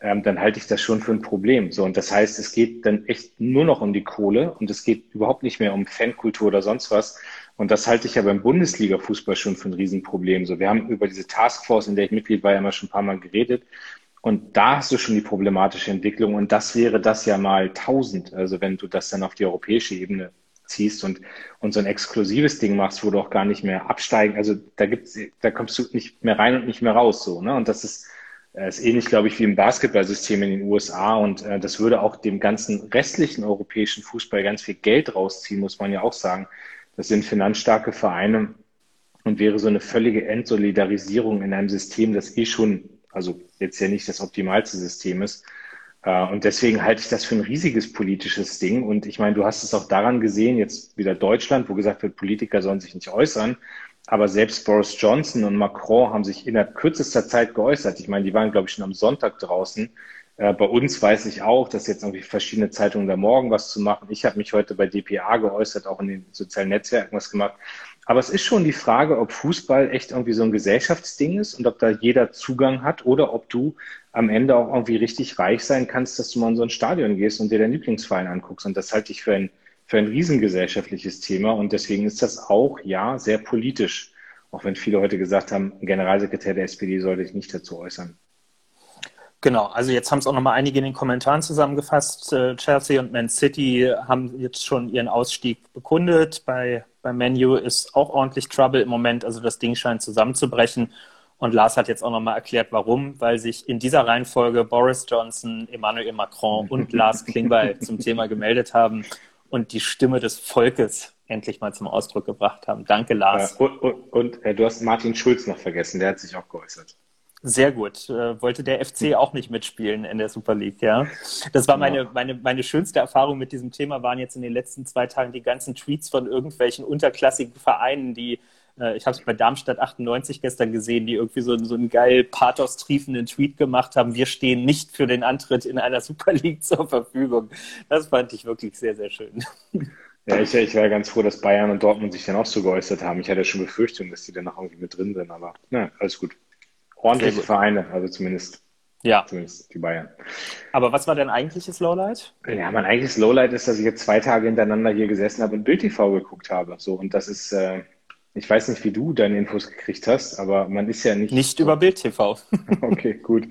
ähm, dann halte ich das schon für ein Problem. So, und das heißt, es geht dann echt nur noch um die Kohle und es geht überhaupt nicht mehr um Fankultur oder sonst was, und das halte ich ja beim Bundesliga-Fußball schon für ein Riesenproblem. So, wir haben über diese Taskforce, in der ich Mitglied war, ja immer schon ein paar Mal geredet. Und da hast du schon die problematische Entwicklung. Und das wäre das ja mal tausend. Also wenn du das dann auf die europäische Ebene ziehst und, und so ein exklusives Ding machst, wo du auch gar nicht mehr absteigen, also da gibt's, da kommst du nicht mehr rein und nicht mehr raus, so, ne? Und das ist, äh, ist ähnlich, glaube ich, wie im Basketballsystem in den USA und äh, das würde auch dem ganzen restlichen europäischen Fußball ganz viel Geld rausziehen, muss man ja auch sagen. Das sind finanzstarke Vereine und wäre so eine völlige Entsolidarisierung in einem System, das eh schon, also jetzt ja nicht das optimalste System ist. Äh, und deswegen halte ich das für ein riesiges politisches Ding. Und ich meine, du hast es auch daran gesehen, jetzt wieder Deutschland, wo gesagt wird, Politiker sollen sich nicht äußern. Aber selbst Boris Johnson und Macron haben sich innerhalb kürzester Zeit geäußert. Ich meine, die waren, glaube ich, schon am Sonntag draußen äh, bei uns weiß ich auch, dass jetzt irgendwie verschiedene Zeitungen da morgen was zu machen. Ich habe mich heute bei DPA geäußert, auch in den sozialen Netzwerken was gemacht. Aber es ist schon die Frage, ob Fußball echt irgendwie so ein Gesellschaftsding ist und ob da jeder Zugang hat oder ob du am Ende auch irgendwie richtig reich sein kannst, dass du mal in so ein Stadion gehst und dir deinen Lieblingsverein anguckst. Und das halte ich für ein, für ein riesengesellschaftliches Thema. Und deswegen ist das auch, ja, sehr politisch. Auch wenn viele heute gesagt haben, Generalsekretär der SPD sollte sich nicht dazu äußern.
Genau, also jetzt haben es auch nochmal einige in den Kommentaren zusammengefasst. Äh, Chelsea und Man City haben jetzt schon ihren Ausstieg bekundet. Bei, bei Menu ist auch ordentlich Trouble im Moment, also das Ding scheint zusammenzubrechen. Und Lars hat jetzt auch nochmal erklärt, warum, weil sich in dieser Reihenfolge Boris Johnson, Emmanuel Macron und Lars Klingbeil zum Thema gemeldet haben und die Stimme des Volkes endlich mal zum Ausdruck gebracht haben. Danke, Lars.
und, und, und äh, du hast Martin Schulz noch vergessen, der hat sich auch geäußert.
Sehr gut. Äh, wollte der FC auch nicht mitspielen in der Super League, ja. Das war meine, meine, meine schönste Erfahrung mit diesem Thema, waren jetzt in den letzten zwei Tagen die ganzen Tweets von irgendwelchen unterklassigen Vereinen, die, äh, ich habe es bei Darmstadt 98 gestern gesehen, die irgendwie so, so einen geil pathos-triefenden Tweet gemacht haben, wir stehen nicht für den Antritt in einer Super League zur Verfügung. Das fand ich wirklich sehr, sehr schön.
Ja, ich, ich war ganz froh, dass Bayern und Dortmund sich dann auch so geäußert haben. Ich hatte schon Befürchtungen, dass die dann noch irgendwie mit drin sind, aber na, alles gut ordentliche Vereine, also zumindest.
Ja.
Zumindest die Bayern.
Aber was war dein eigentliches Lowlight?
Ja, mein eigentliches Lowlight ist, dass ich jetzt zwei Tage hintereinander hier gesessen habe und Bild TV geguckt habe. So, und das ist, äh, ich weiß nicht, wie du deine Infos gekriegt hast, aber man ist ja nicht.
Nicht über Bild TV.
okay, gut.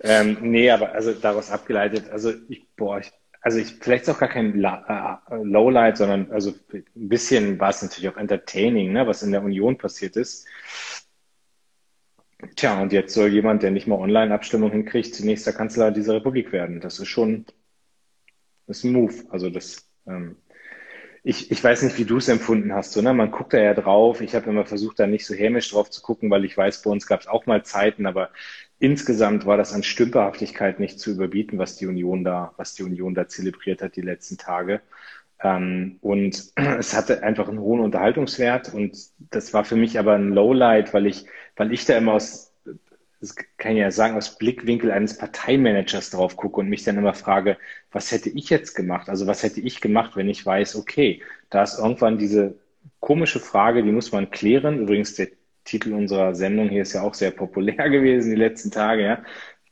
Ähm, nee, aber also daraus abgeleitet, also ich, boah, ich, also ich, vielleicht ist auch gar kein La äh, Lowlight, sondern also ein bisschen war es natürlich auch entertaining, ne, was in der Union passiert ist. Tja, und jetzt soll jemand, der nicht mal Online-Abstimmung hinkriegt, nächster Kanzler dieser Republik werden. Das ist schon das ist ein Move. Also das, ähm, ich, ich weiß nicht, wie du es empfunden hast. So, ne? Man guckt da ja drauf. Ich habe immer versucht, da nicht so hämisch drauf zu gucken, weil ich weiß, bei uns gab es auch mal Zeiten, aber insgesamt war das an Stümperhaftigkeit nicht zu überbieten, was die Union da, was die Union da zelebriert hat die letzten Tage. Ähm, und es hatte einfach einen hohen Unterhaltungswert und das war für mich aber ein Lowlight, weil ich, weil ich da immer aus, das kann ich ja sagen, aus Blickwinkel eines Parteimanagers drauf gucke und mich dann immer frage, was hätte ich jetzt gemacht? Also was hätte ich gemacht, wenn ich weiß, okay, da ist irgendwann diese komische Frage, die muss man klären. Übrigens, der Titel unserer Sendung hier ist ja auch sehr populär gewesen die letzten Tage, ja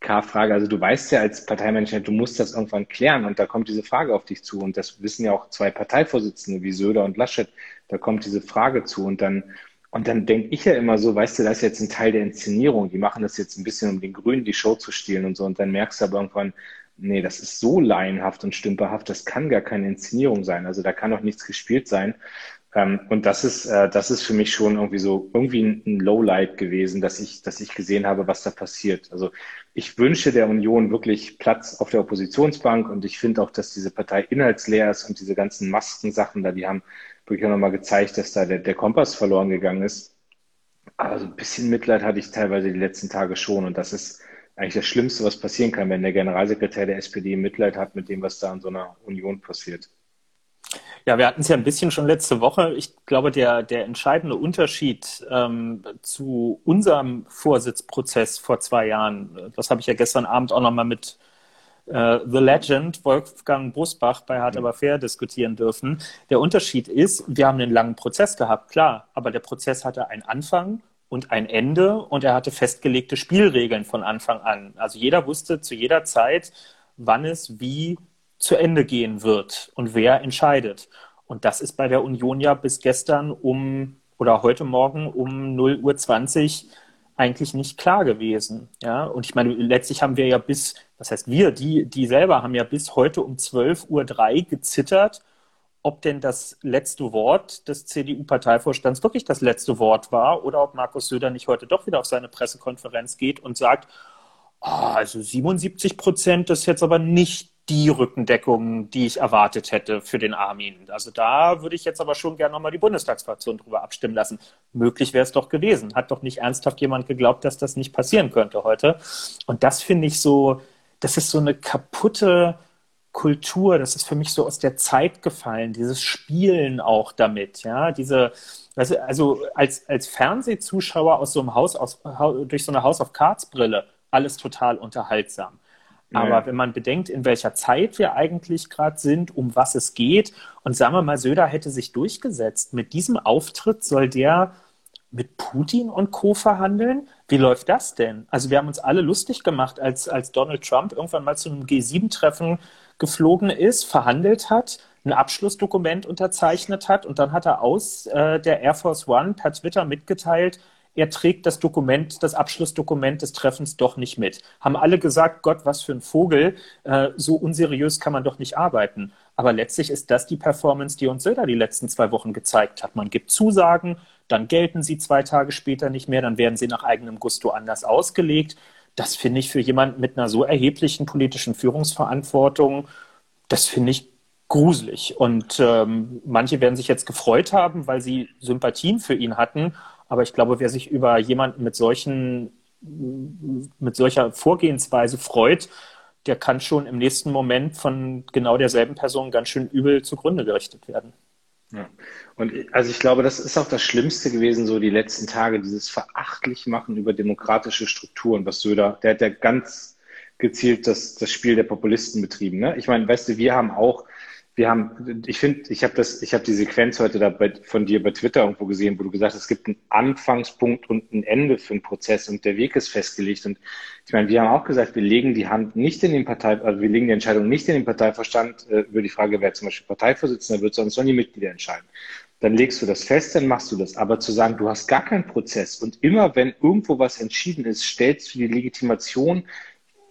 K-Frage. Also du weißt ja als Parteimensch, du musst das irgendwann klären und da kommt diese Frage auf dich zu. Und das wissen ja auch zwei Parteivorsitzende wie Söder und Laschet. Da kommt diese Frage zu und dann und dann denke ich ja immer so, weißt du, das ist jetzt ein Teil der Inszenierung. Die machen das jetzt ein bisschen, um den Grünen die Show zu stehlen und so. Und dann merkst du aber irgendwann, nee, das ist so laienhaft und stümperhaft, das kann gar keine Inszenierung sein. Also da kann doch nichts gespielt sein. Ähm, und das ist, äh, das ist für mich schon irgendwie so, irgendwie ein Lowlight gewesen, dass ich, dass ich gesehen habe, was da passiert. Also ich wünsche der Union wirklich Platz auf der Oppositionsbank und ich finde auch, dass diese Partei inhaltsleer ist und diese ganzen Maskensachen da, die haben wirklich auch nochmal gezeigt, dass da der, der Kompass verloren gegangen ist. Also ein bisschen Mitleid hatte ich teilweise die letzten Tage schon und das ist eigentlich das Schlimmste, was passieren kann, wenn der Generalsekretär der SPD Mitleid hat mit dem, was da in so einer Union passiert.
Ja, wir hatten es ja ein bisschen schon letzte Woche. Ich glaube, der, der entscheidende Unterschied ähm, zu unserem Vorsitzprozess vor zwei Jahren, das habe ich ja gestern Abend auch nochmal mit äh, The Legend Wolfgang Brusbach bei Hart aber fair diskutieren dürfen. Der Unterschied ist, wir haben einen langen Prozess gehabt, klar, aber der Prozess hatte einen Anfang und ein Ende und er hatte festgelegte Spielregeln von Anfang an. Also jeder wusste zu jeder Zeit, wann es wie zu Ende gehen wird und wer entscheidet. Und das ist bei der Union ja bis gestern um oder heute Morgen um 0 Uhr 20 eigentlich nicht klar gewesen. Ja, und ich meine, letztlich haben wir ja bis, was heißt wir, die, die selber haben ja bis heute um 12.03 Uhr gezittert, ob denn das letzte Wort des CDU-Parteivorstands wirklich das letzte Wort war oder ob Markus Söder nicht heute doch wieder auf seine Pressekonferenz geht und sagt, oh, also 77 Prozent ist jetzt aber nicht die Rückendeckung, die ich erwartet hätte für den Armin. Also da würde ich jetzt aber schon gerne nochmal die Bundestagsfraktion drüber abstimmen lassen. Möglich wäre es doch gewesen. Hat doch nicht ernsthaft jemand geglaubt, dass das nicht passieren könnte heute. Und das finde ich so, das ist so eine kaputte Kultur. Das ist für mich so aus der Zeit gefallen. Dieses Spielen auch damit, ja, diese, also als, als Fernsehzuschauer aus so einem Haus, aus, durch so eine House of Cards Brille, alles total unterhaltsam. Aber ja. wenn man bedenkt, in welcher Zeit wir eigentlich gerade sind, um was es geht, und sagen wir mal, Söder hätte sich durchgesetzt, mit diesem Auftritt soll der mit Putin und Co. verhandeln? Wie läuft das denn? Also wir haben uns alle lustig gemacht, als, als Donald Trump irgendwann mal zu einem G7-Treffen geflogen ist, verhandelt hat, ein Abschlussdokument unterzeichnet hat und dann hat er aus äh, der Air Force One per Twitter mitgeteilt, er trägt das Dokument, das Abschlussdokument des Treffens doch nicht mit. Haben alle gesagt, Gott, was für ein Vogel, äh, so unseriös kann man doch nicht arbeiten. Aber letztlich ist das die Performance, die uns Söder die letzten zwei Wochen gezeigt hat. Man gibt Zusagen, dann gelten sie zwei Tage später nicht mehr, dann werden sie nach eigenem Gusto anders ausgelegt. Das finde ich für jemanden mit einer so erheblichen politischen Führungsverantwortung, das finde ich gruselig. Und ähm, manche werden sich jetzt gefreut haben, weil sie Sympathien für ihn hatten aber ich glaube, wer sich über jemanden mit solchen, mit solcher Vorgehensweise freut, der kann schon im nächsten Moment von genau derselben Person ganz schön übel zugrunde gerichtet werden.
Ja. Und also ich glaube, das ist auch das Schlimmste gewesen, so die letzten Tage, dieses verachtlich machen über demokratische Strukturen, was Söder, der hat ja ganz gezielt das, das Spiel der Populisten betrieben. Ne? Ich meine, weißt du, wir haben auch wir haben, ich finde, ich habe das, ich habe die Sequenz heute da bei, von dir bei Twitter irgendwo gesehen, wo du gesagt hast, es gibt einen Anfangspunkt und ein Ende für einen Prozess und der Weg ist festgelegt. Und ich meine, wir haben auch gesagt, wir legen die Hand nicht in den Partei, also wir legen die Entscheidung nicht in den Parteiverstand äh, über die Frage, wer zum Beispiel Parteivorsitzender wird, sondern sollen die Mitglieder entscheiden. Dann legst du das fest, dann machst du das. Aber zu sagen, du hast gar keinen Prozess und immer wenn irgendwo was entschieden ist, stellst du die Legitimation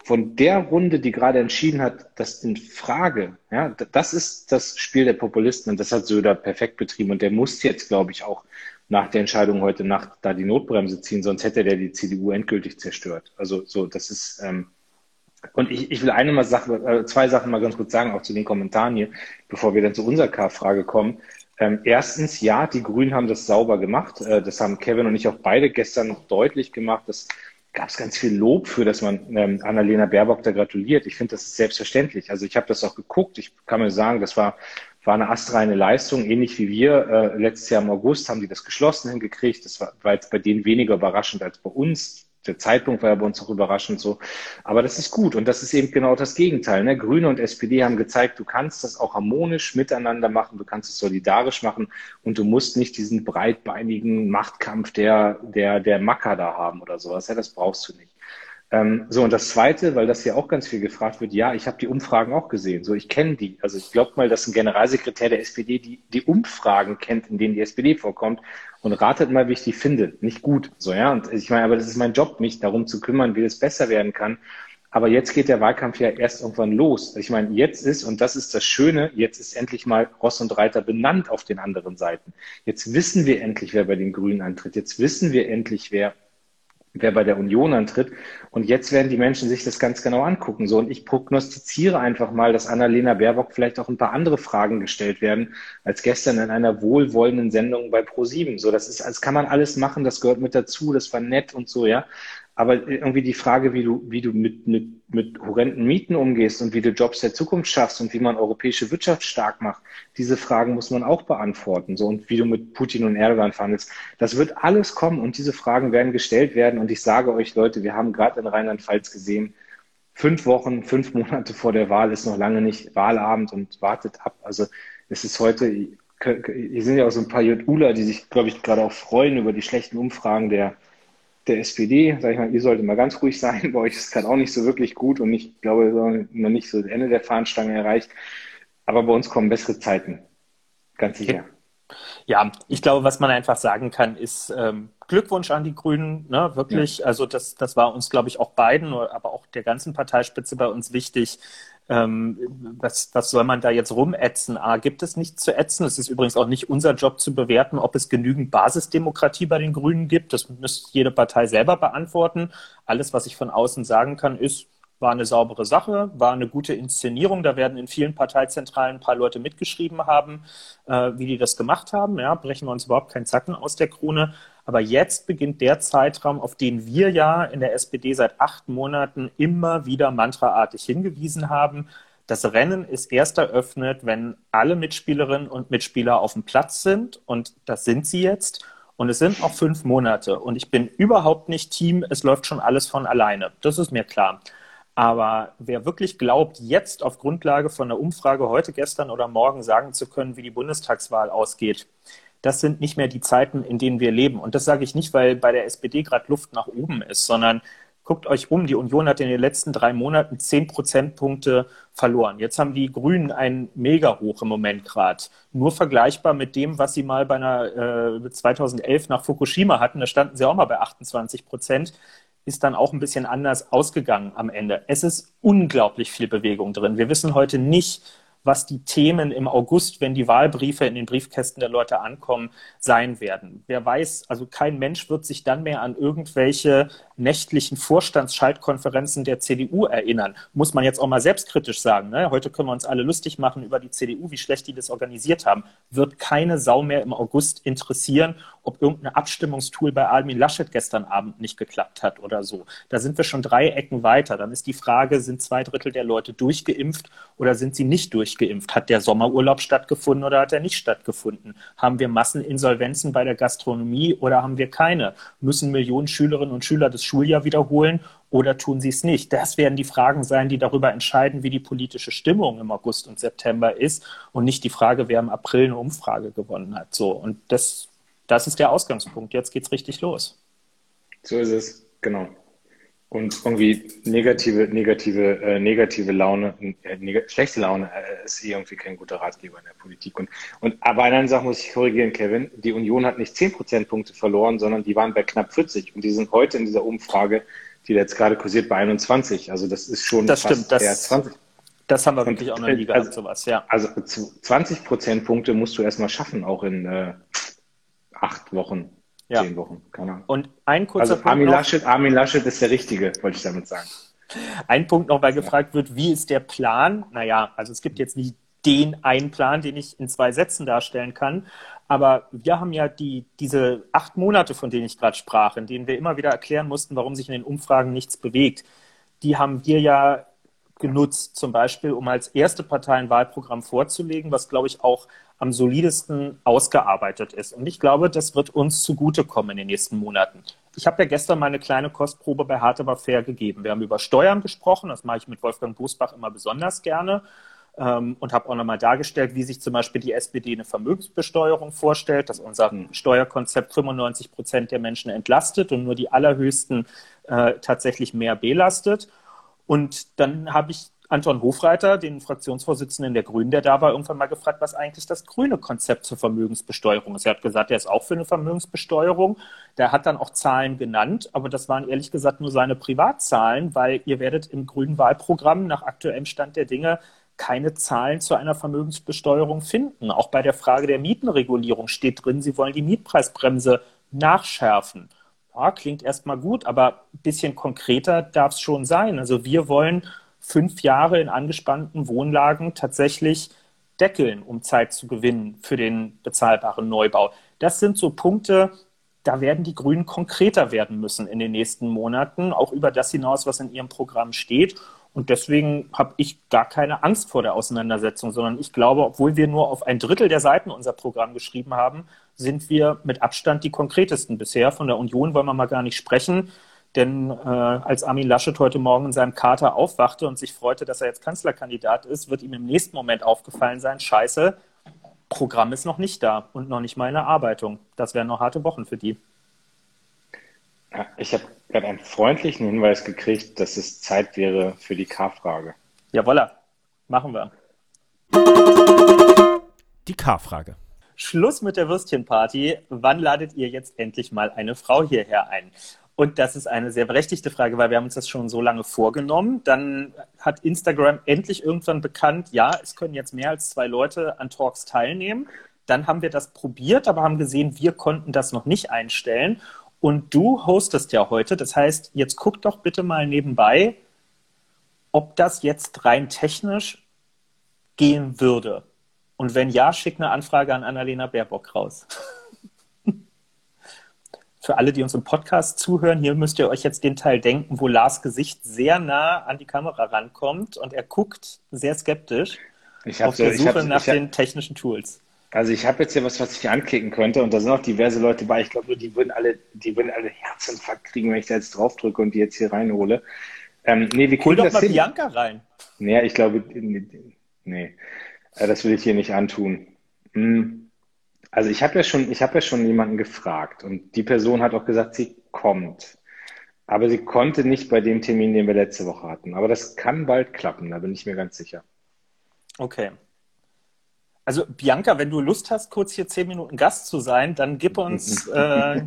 von der Runde, die gerade entschieden hat, das in Frage, ja, das ist das Spiel der Populisten und das hat Söder perfekt betrieben und der muss jetzt, glaube ich, auch nach der Entscheidung heute Nacht da die Notbremse ziehen, sonst hätte der die CDU endgültig zerstört. Also so, das ist ähm, und ich, ich will eine mal Sache, äh, zwei Sachen mal ganz kurz sagen, auch zu den Kommentaren hier, bevor wir dann zu unserer K-Frage kommen. Ähm, erstens, ja, die Grünen haben das sauber gemacht. Äh, das haben Kevin und ich auch beide gestern deutlich gemacht, dass gab es ganz viel Lob für, dass man ähm, Annalena Baerbock da gratuliert. Ich finde, das ist selbstverständlich. Also ich habe das auch geguckt. Ich kann mir sagen, das war, war eine astreine Leistung, ähnlich wie wir. Äh, letztes Jahr im August haben die das geschlossen hingekriegt. Das war, war jetzt bei denen weniger überraschend als bei uns der Zeitpunkt war ja bei uns auch überraschend so. Aber das ist gut und das ist eben genau das Gegenteil. Ne? Grüne und SPD haben gezeigt, du kannst das auch harmonisch miteinander machen, du kannst es solidarisch machen und du musst nicht diesen breitbeinigen Machtkampf der, der, der Macker da haben oder sowas. Ja, das brauchst du nicht. Ähm, so, und das Zweite, weil das hier auch ganz viel gefragt wird, ja, ich habe die Umfragen auch gesehen. So, ich kenne die. Also ich glaube mal, dass ein Generalsekretär der SPD die, die Umfragen kennt, in denen die SPD vorkommt. Und ratet mal, wie ich die finde. Nicht gut. So, ja. Und ich meine, aber das ist mein Job, mich darum zu kümmern, wie das besser werden kann. Aber jetzt geht der Wahlkampf ja erst irgendwann los. Ich meine, jetzt ist, und das ist das Schöne, jetzt ist endlich mal Ross und Reiter benannt auf den anderen Seiten. Jetzt wissen wir endlich, wer bei den Grünen antritt. Jetzt wissen wir endlich, wer wer bei der Union antritt. Und jetzt werden die Menschen sich das ganz genau angucken. So, und ich prognostiziere einfach mal, dass Annalena Baerbock vielleicht auch ein paar andere Fragen gestellt werden, als gestern in einer wohlwollenden Sendung bei Pro7. So, das ist, das kann man alles machen, das gehört mit dazu, das war nett und so, ja. Aber irgendwie die Frage, wie du, wie du mit, mit, mit horrenden Mieten umgehst und wie du Jobs der Zukunft schaffst und wie man europäische Wirtschaft stark macht, diese Fragen muss man auch beantworten. So und wie du mit Putin und Erdogan verhandelst. Das wird alles kommen und diese Fragen werden gestellt werden. Und ich sage euch, Leute, wir haben gerade in Rheinland-Pfalz gesehen, fünf Wochen, fünf Monate vor der Wahl ist noch lange nicht Wahlabend und wartet ab. Also es ist heute, hier sind ja auch so ein paar JUler, die sich, glaube ich, gerade auch freuen über die schlechten Umfragen der der SPD, sage ich mal, ihr solltet mal ganz ruhig sein, bei euch ist es gerade auch nicht so wirklich gut und ich glaube, noch nicht so das Ende der Fahnenstange erreicht. Aber bei uns kommen bessere Zeiten, ganz sicher.
Ja, ich glaube, was man einfach sagen kann, ist ähm, Glückwunsch an die Grünen, ne, wirklich. Ja. Also das, das war uns, glaube ich, auch beiden, aber auch der ganzen Parteispitze bei uns wichtig, ähm, was, was soll man da jetzt rumätzen? A, gibt es nichts zu ätzen. Es ist übrigens auch nicht unser Job zu bewerten, ob es genügend Basisdemokratie bei den Grünen gibt. Das müsste jede Partei selber beantworten. Alles, was ich von außen sagen kann, ist, war eine saubere Sache, war eine gute Inszenierung. Da werden in vielen Parteizentralen ein paar Leute mitgeschrieben haben, äh, wie die das gemacht haben. Ja, brechen wir uns überhaupt keinen Zacken aus der Krone. Aber jetzt beginnt der Zeitraum, auf den wir ja in der SPD seit acht Monaten immer wieder mantraartig hingewiesen haben. Das Rennen ist erst eröffnet, wenn alle Mitspielerinnen und Mitspieler auf dem Platz sind. Und das sind sie jetzt. Und es sind auch fünf Monate. Und ich bin überhaupt nicht Team, es läuft schon alles von alleine. Das ist mir klar. Aber wer wirklich glaubt, jetzt auf Grundlage von einer Umfrage heute, gestern oder morgen sagen zu können, wie die Bundestagswahl ausgeht, das sind nicht mehr die Zeiten, in denen wir leben. Und das sage ich nicht, weil bei der SPD gerade Luft nach oben ist, sondern guckt euch um, die Union hat in den letzten drei Monaten zehn Prozentpunkte verloren. Jetzt haben die Grünen einen mega hoch im Moment gerade. Nur vergleichbar mit dem, was sie mal bei einer äh, 2011 nach Fukushima hatten. Da standen sie auch mal bei 28 Prozent. Ist dann auch ein bisschen anders ausgegangen am Ende. Es ist unglaublich viel Bewegung drin. Wir wissen heute nicht, was die Themen im August, wenn die Wahlbriefe in den Briefkästen der Leute ankommen, sein werden. Wer weiß, also kein Mensch wird sich dann mehr an irgendwelche nächtlichen Vorstandsschaltkonferenzen der CDU erinnern. Muss man jetzt auch mal selbstkritisch sagen. Ne? Heute können wir uns alle lustig machen über die CDU, wie schlecht die das organisiert haben. Wird keine Sau mehr im August interessieren, ob irgendein Abstimmungstool bei Armin Laschet gestern Abend nicht geklappt hat oder so. Da sind wir schon drei Ecken weiter. Dann ist die Frage, sind zwei Drittel der Leute durchgeimpft oder sind sie nicht durchgeimpft? Hat der Sommerurlaub stattgefunden oder hat er nicht stattgefunden? Haben wir Masseninsolvenzen bei der Gastronomie oder haben wir keine? Müssen Millionen Schülerinnen und Schüler das Schuljahr wiederholen oder tun sie es nicht? Das werden die Fragen sein, die darüber entscheiden, wie die politische Stimmung im August und September ist und nicht die Frage, wer im April eine Umfrage gewonnen hat. So und das, das ist der Ausgangspunkt. Jetzt geht's richtig los.
So ist es, genau. Und irgendwie negative, negative, äh, negative Laune, äh, neg schlechte Laune äh, ist irgendwie kein guter Ratgeber in der Politik. Und, und aber einer Sache muss ich korrigieren, Kevin. Die Union hat nicht 10 Prozentpunkte verloren, sondern die waren bei knapp 40. Und die sind heute in dieser Umfrage, die jetzt gerade kursiert, bei 21. Also das ist schon
das fast stimmt, das, 20. Das haben wir wirklich auch noch nie gehabt,
also, sowas, ja. Also 20 Prozentpunkte musst du erstmal schaffen, auch in äh, acht Wochen. Ja. Zehn Wochen, keine Ahnung.
Und ein kurzer
also Punkt Armin noch. Laschet, Armin Laschet ist der Richtige, wollte ich damit sagen.
Ein Punkt noch, weil gefragt ja. wird, wie ist der Plan? Naja, also es gibt jetzt nicht den einen Plan, den ich in zwei Sätzen darstellen kann. Aber wir haben ja die, diese acht Monate, von denen ich gerade sprach, in denen wir immer wieder erklären mussten, warum sich in den Umfragen nichts bewegt. Die haben wir ja genutzt, zum Beispiel, um als erste Partei ein Wahlprogramm vorzulegen, was, glaube ich, auch am solidesten ausgearbeitet ist. Und ich glaube, das wird uns zugutekommen in den nächsten Monaten. Ich habe ja gestern mal eine kleine Kostprobe bei Hart aber fair gegeben. Wir haben über Steuern gesprochen, das mache ich mit Wolfgang Bosbach immer besonders gerne. ähm, und habe auch nochmal dargestellt, wie sich zum Beispiel die SPD eine Vermögensbesteuerung vorstellt, dass unser Steuerkonzept 95 Prozent der Menschen entlastet und nur die allerhöchsten äh, tatsächlich mehr belastet. Und dann habe ich Anton Hofreiter, den Fraktionsvorsitzenden der Grünen, der da war, irgendwann mal gefragt, was eigentlich das grüne Konzept zur Vermögensbesteuerung ist. Er hat gesagt, er ist auch für eine Vermögensbesteuerung. Der hat dann auch Zahlen genannt, aber das waren ehrlich gesagt nur seine Privatzahlen, weil ihr werdet im grünen Wahlprogramm nach aktuellem Stand der Dinge keine Zahlen zu einer Vermögensbesteuerung finden. Auch bei der Frage der Mietenregulierung steht drin, sie wollen die Mietpreisbremse nachschärfen. Ja, klingt erstmal gut, aber ein bisschen konkreter darf es schon sein. Also wir wollen fünf Jahre in angespannten Wohnlagen tatsächlich deckeln, um Zeit zu gewinnen für den bezahlbaren Neubau. Das sind so Punkte, da werden die Grünen konkreter werden müssen in den nächsten Monaten, auch über das hinaus, was in ihrem Programm steht. Und deswegen habe ich gar keine Angst vor der Auseinandersetzung, sondern ich glaube, obwohl wir nur auf ein Drittel der Seiten unser Programm geschrieben haben, sind wir mit Abstand die konkretesten bisher. Von der Union wollen wir mal gar nicht sprechen. Denn äh, als Armin Laschet heute Morgen in seinem Kater aufwachte und sich freute, dass er jetzt Kanzlerkandidat ist, wird ihm im nächsten Moment aufgefallen sein, scheiße, Programm ist noch nicht da und noch nicht mal in Erarbeitung. Das wären noch harte Wochen für die.
Ja, ich habe gerade einen freundlichen Hinweis gekriegt, dass es Zeit wäre für die K-Frage.
Jawolla, machen wir.
Die K-Frage.
Schluss mit der Würstchenparty. Wann ladet ihr jetzt endlich mal eine Frau hierher ein? Und das ist eine sehr berechtigte Frage, weil wir haben uns das schon so lange vorgenommen. Dann hat Instagram endlich irgendwann bekannt, ja, es können jetzt mehr als zwei Leute an Talks teilnehmen. Dann haben wir das probiert, aber haben gesehen, wir konnten das noch nicht einstellen. Und du hostest ja heute. Das heißt, jetzt guck doch bitte mal nebenbei, ob das jetzt rein technisch gehen würde. Und wenn ja, schick eine Anfrage an Annalena Baerbock raus. für alle, die uns im Podcast zuhören, hier müsst ihr euch jetzt den Teil denken, wo Lars Gesicht sehr nah an die Kamera rankommt und er guckt sehr skeptisch auf der Suche hab, nach hab, den technischen Tools.
Also ich habe jetzt hier was, was ich anklicken könnte und da sind auch diverse Leute bei. Ich glaube, die würden alle, die würden alle Herzinfarkt kriegen, wenn ich da jetzt draufdrücke und die jetzt hier reinhole.
Ähm, nee, wir Hol doch mal hin. Bianca rein.
Nee, ich glaube, nee, das will ich hier nicht antun. Hm. Also ich habe ja schon, ich habe ja schon jemanden gefragt und die Person hat auch gesagt, sie kommt. Aber sie konnte nicht bei dem Termin, den wir letzte Woche hatten. Aber das kann bald klappen, da bin ich mir ganz sicher.
Okay. Also Bianca, wenn du Lust hast, kurz hier zehn Minuten Gast zu sein, dann gib uns, äh,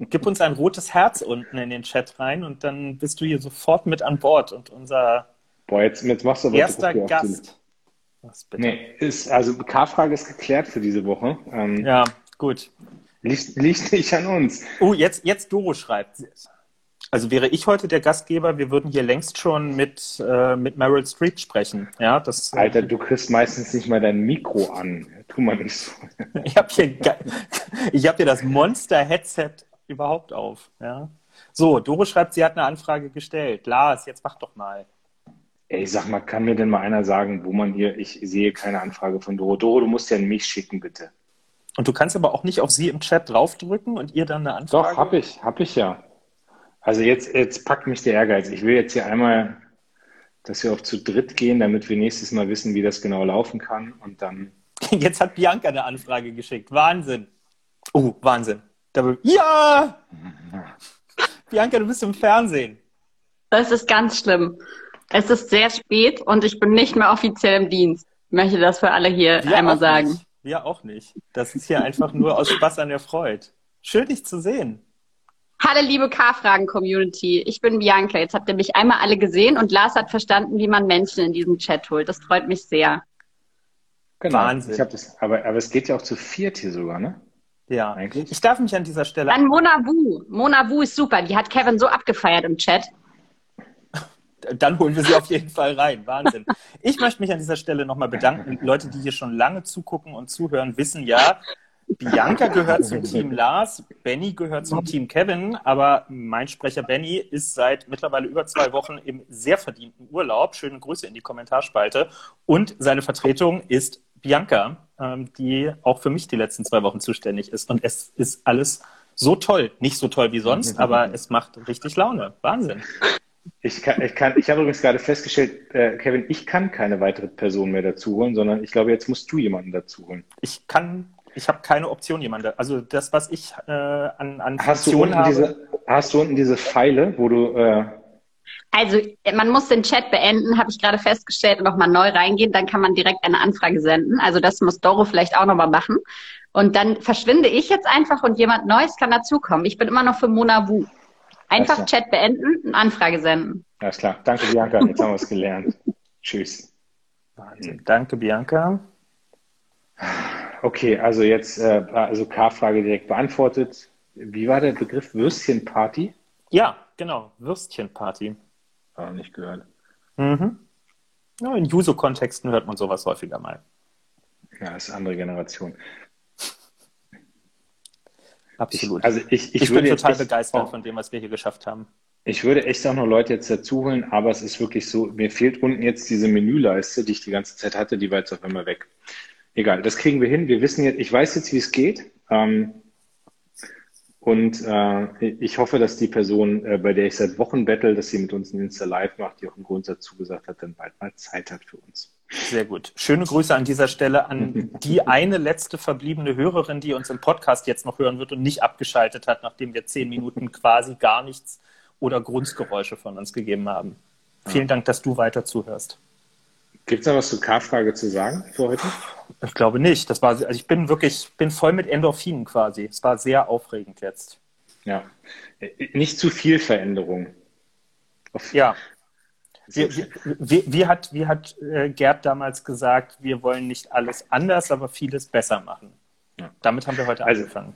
gib uns ein rotes Herz unten in den Chat rein und dann bist du hier sofort mit an Bord und unser
Boah, jetzt, jetzt machst du
erster Gast.
Was bitte? Nee, ist, also K-Frage ist geklärt für diese Woche.
Ähm, ja, gut.
Liegt, liegt nicht an uns.
Oh, jetzt, jetzt Doro schreibt. Also wäre ich heute der Gastgeber, wir würden hier längst schon mit, äh, mit Meryl Streep sprechen. Ja, das,
Alter, du kriegst meistens nicht mal dein Mikro an. Tu mal nicht so.
ich habe hier, hab hier das Monster-Headset überhaupt auf. Ja. So, Doro schreibt, sie hat eine Anfrage gestellt. Lars, jetzt mach doch mal.
Ey, sag mal, kann mir denn mal einer sagen, wo man hier, ich sehe keine Anfrage von Doro. Doro, du musst ja an mich schicken, bitte.
Und du kannst aber auch nicht auf sie im Chat draufdrücken und ihr dann eine Anfrage?
Doch, hab ich, hab ich ja. Also jetzt, jetzt packt mich der Ehrgeiz. Ich will jetzt hier einmal, dass wir auch zu dritt gehen, damit wir nächstes Mal wissen, wie das genau laufen kann und dann.
Jetzt hat Bianca eine Anfrage geschickt. Wahnsinn. Oh, Wahnsinn. Ja! Bianca, du bist im Fernsehen.
Das ist ganz schlimm. Es ist sehr spät und ich bin nicht mehr offiziell im Dienst. Ich möchte das für alle hier Wir einmal sagen.
Nicht. Wir auch nicht. Das ist hier einfach nur aus Spaß an der Freude. Schön, dich zu sehen.
Hallo, liebe K-Fragen-Community. Ich bin Bianca. Jetzt habt ihr mich einmal alle gesehen und Lars hat verstanden, wie man Menschen in diesen Chat holt. Das freut mich sehr.
Genau. Wahnsinn. Ich das, aber, aber es geht ja auch zu viert hier sogar, ne?
Ja, eigentlich. Ich darf mich an dieser Stelle.
Dann Mona Wu. Mona Wu ist super. Die hat Kevin so abgefeiert im Chat
dann holen wir sie auf jeden Fall rein. Wahnsinn. Ich möchte mich an dieser Stelle nochmal bedanken. Leute, die hier schon lange zugucken und zuhören, wissen ja, Bianca gehört zum Team Lars, Benny gehört zum Team Kevin, aber mein Sprecher Benny ist seit mittlerweile über zwei Wochen im sehr verdienten Urlaub. Schöne Grüße in die Kommentarspalte. Und seine Vertretung ist Bianca, ähm, die auch für mich die letzten zwei Wochen zuständig ist. Und es ist alles so toll. Nicht so toll wie sonst, aber es macht richtig Laune. Wahnsinn.
Ich, kann, ich, kann, ich habe übrigens gerade festgestellt, äh, Kevin, ich kann keine weitere Person mehr dazu holen, sondern ich glaube, jetzt musst du jemanden dazu holen.
Ich kann, ich habe keine Option, jemanden. Also das, was ich äh, an, an
hast du, unten habe, diese, hast du unten diese Pfeile, wo du. Äh,
also man muss den Chat beenden, habe ich gerade festgestellt, und nochmal neu reingehen, dann kann man direkt eine Anfrage senden. Also das muss Doro vielleicht auch nochmal machen. Und dann verschwinde ich jetzt einfach und jemand Neues kann dazukommen. Ich bin immer noch für Mona Wu. Einfach Chat beenden und Anfrage senden.
Alles klar. Danke, Bianca. Jetzt haben wir es gelernt. Tschüss.
Wahnsinn. Danke, Bianca.
Okay, also jetzt, äh, also K-Frage direkt beantwortet. Wie war der Begriff Würstchenparty?
Ja, genau. Würstchenparty.
Ah, nicht gehört.
Mhm. Ja, in Juso-Kontexten hört man sowas häufiger mal.
Ja, das ist eine andere Generation.
Absolut.
Ich, also ich,
ich, ich bin total begeistert oh, von dem, was wir hier geschafft haben.
Ich würde echt auch noch Leute jetzt dazu holen, aber es ist wirklich so, mir fehlt unten jetzt diese Menüleiste, die ich die ganze Zeit hatte, die war jetzt auf einmal weg. Egal, das kriegen wir hin. Wir wissen jetzt, ich weiß jetzt, wie es geht. Ähm, und äh, ich hoffe, dass die Person, äh, bei der ich seit Wochen bettel, dass sie mit uns ein Insta Live macht, die auch im Grundsatz zugesagt hat, dann bald mal Zeit hat für uns.
Sehr gut. Schöne Grüße an dieser Stelle an die eine letzte verbliebene Hörerin, die uns im Podcast jetzt noch hören wird und nicht abgeschaltet hat, nachdem wir zehn Minuten quasi gar nichts oder Grundgeräusche von uns gegeben haben. Vielen Dank, dass du weiter zuhörst.
Gibt es noch was zur K-Frage zu sagen für heute?
Ich glaube nicht. Das war, also ich bin wirklich, bin voll mit Endorphinen quasi. Es war sehr aufregend jetzt.
Ja. Nicht zu viel Veränderung.
Ja. Wie, wie, wie, hat, wie hat äh, Gerd damals gesagt, wir wollen nicht alles anders, aber vieles besser machen? Ja. Damit haben wir heute also, angefangen.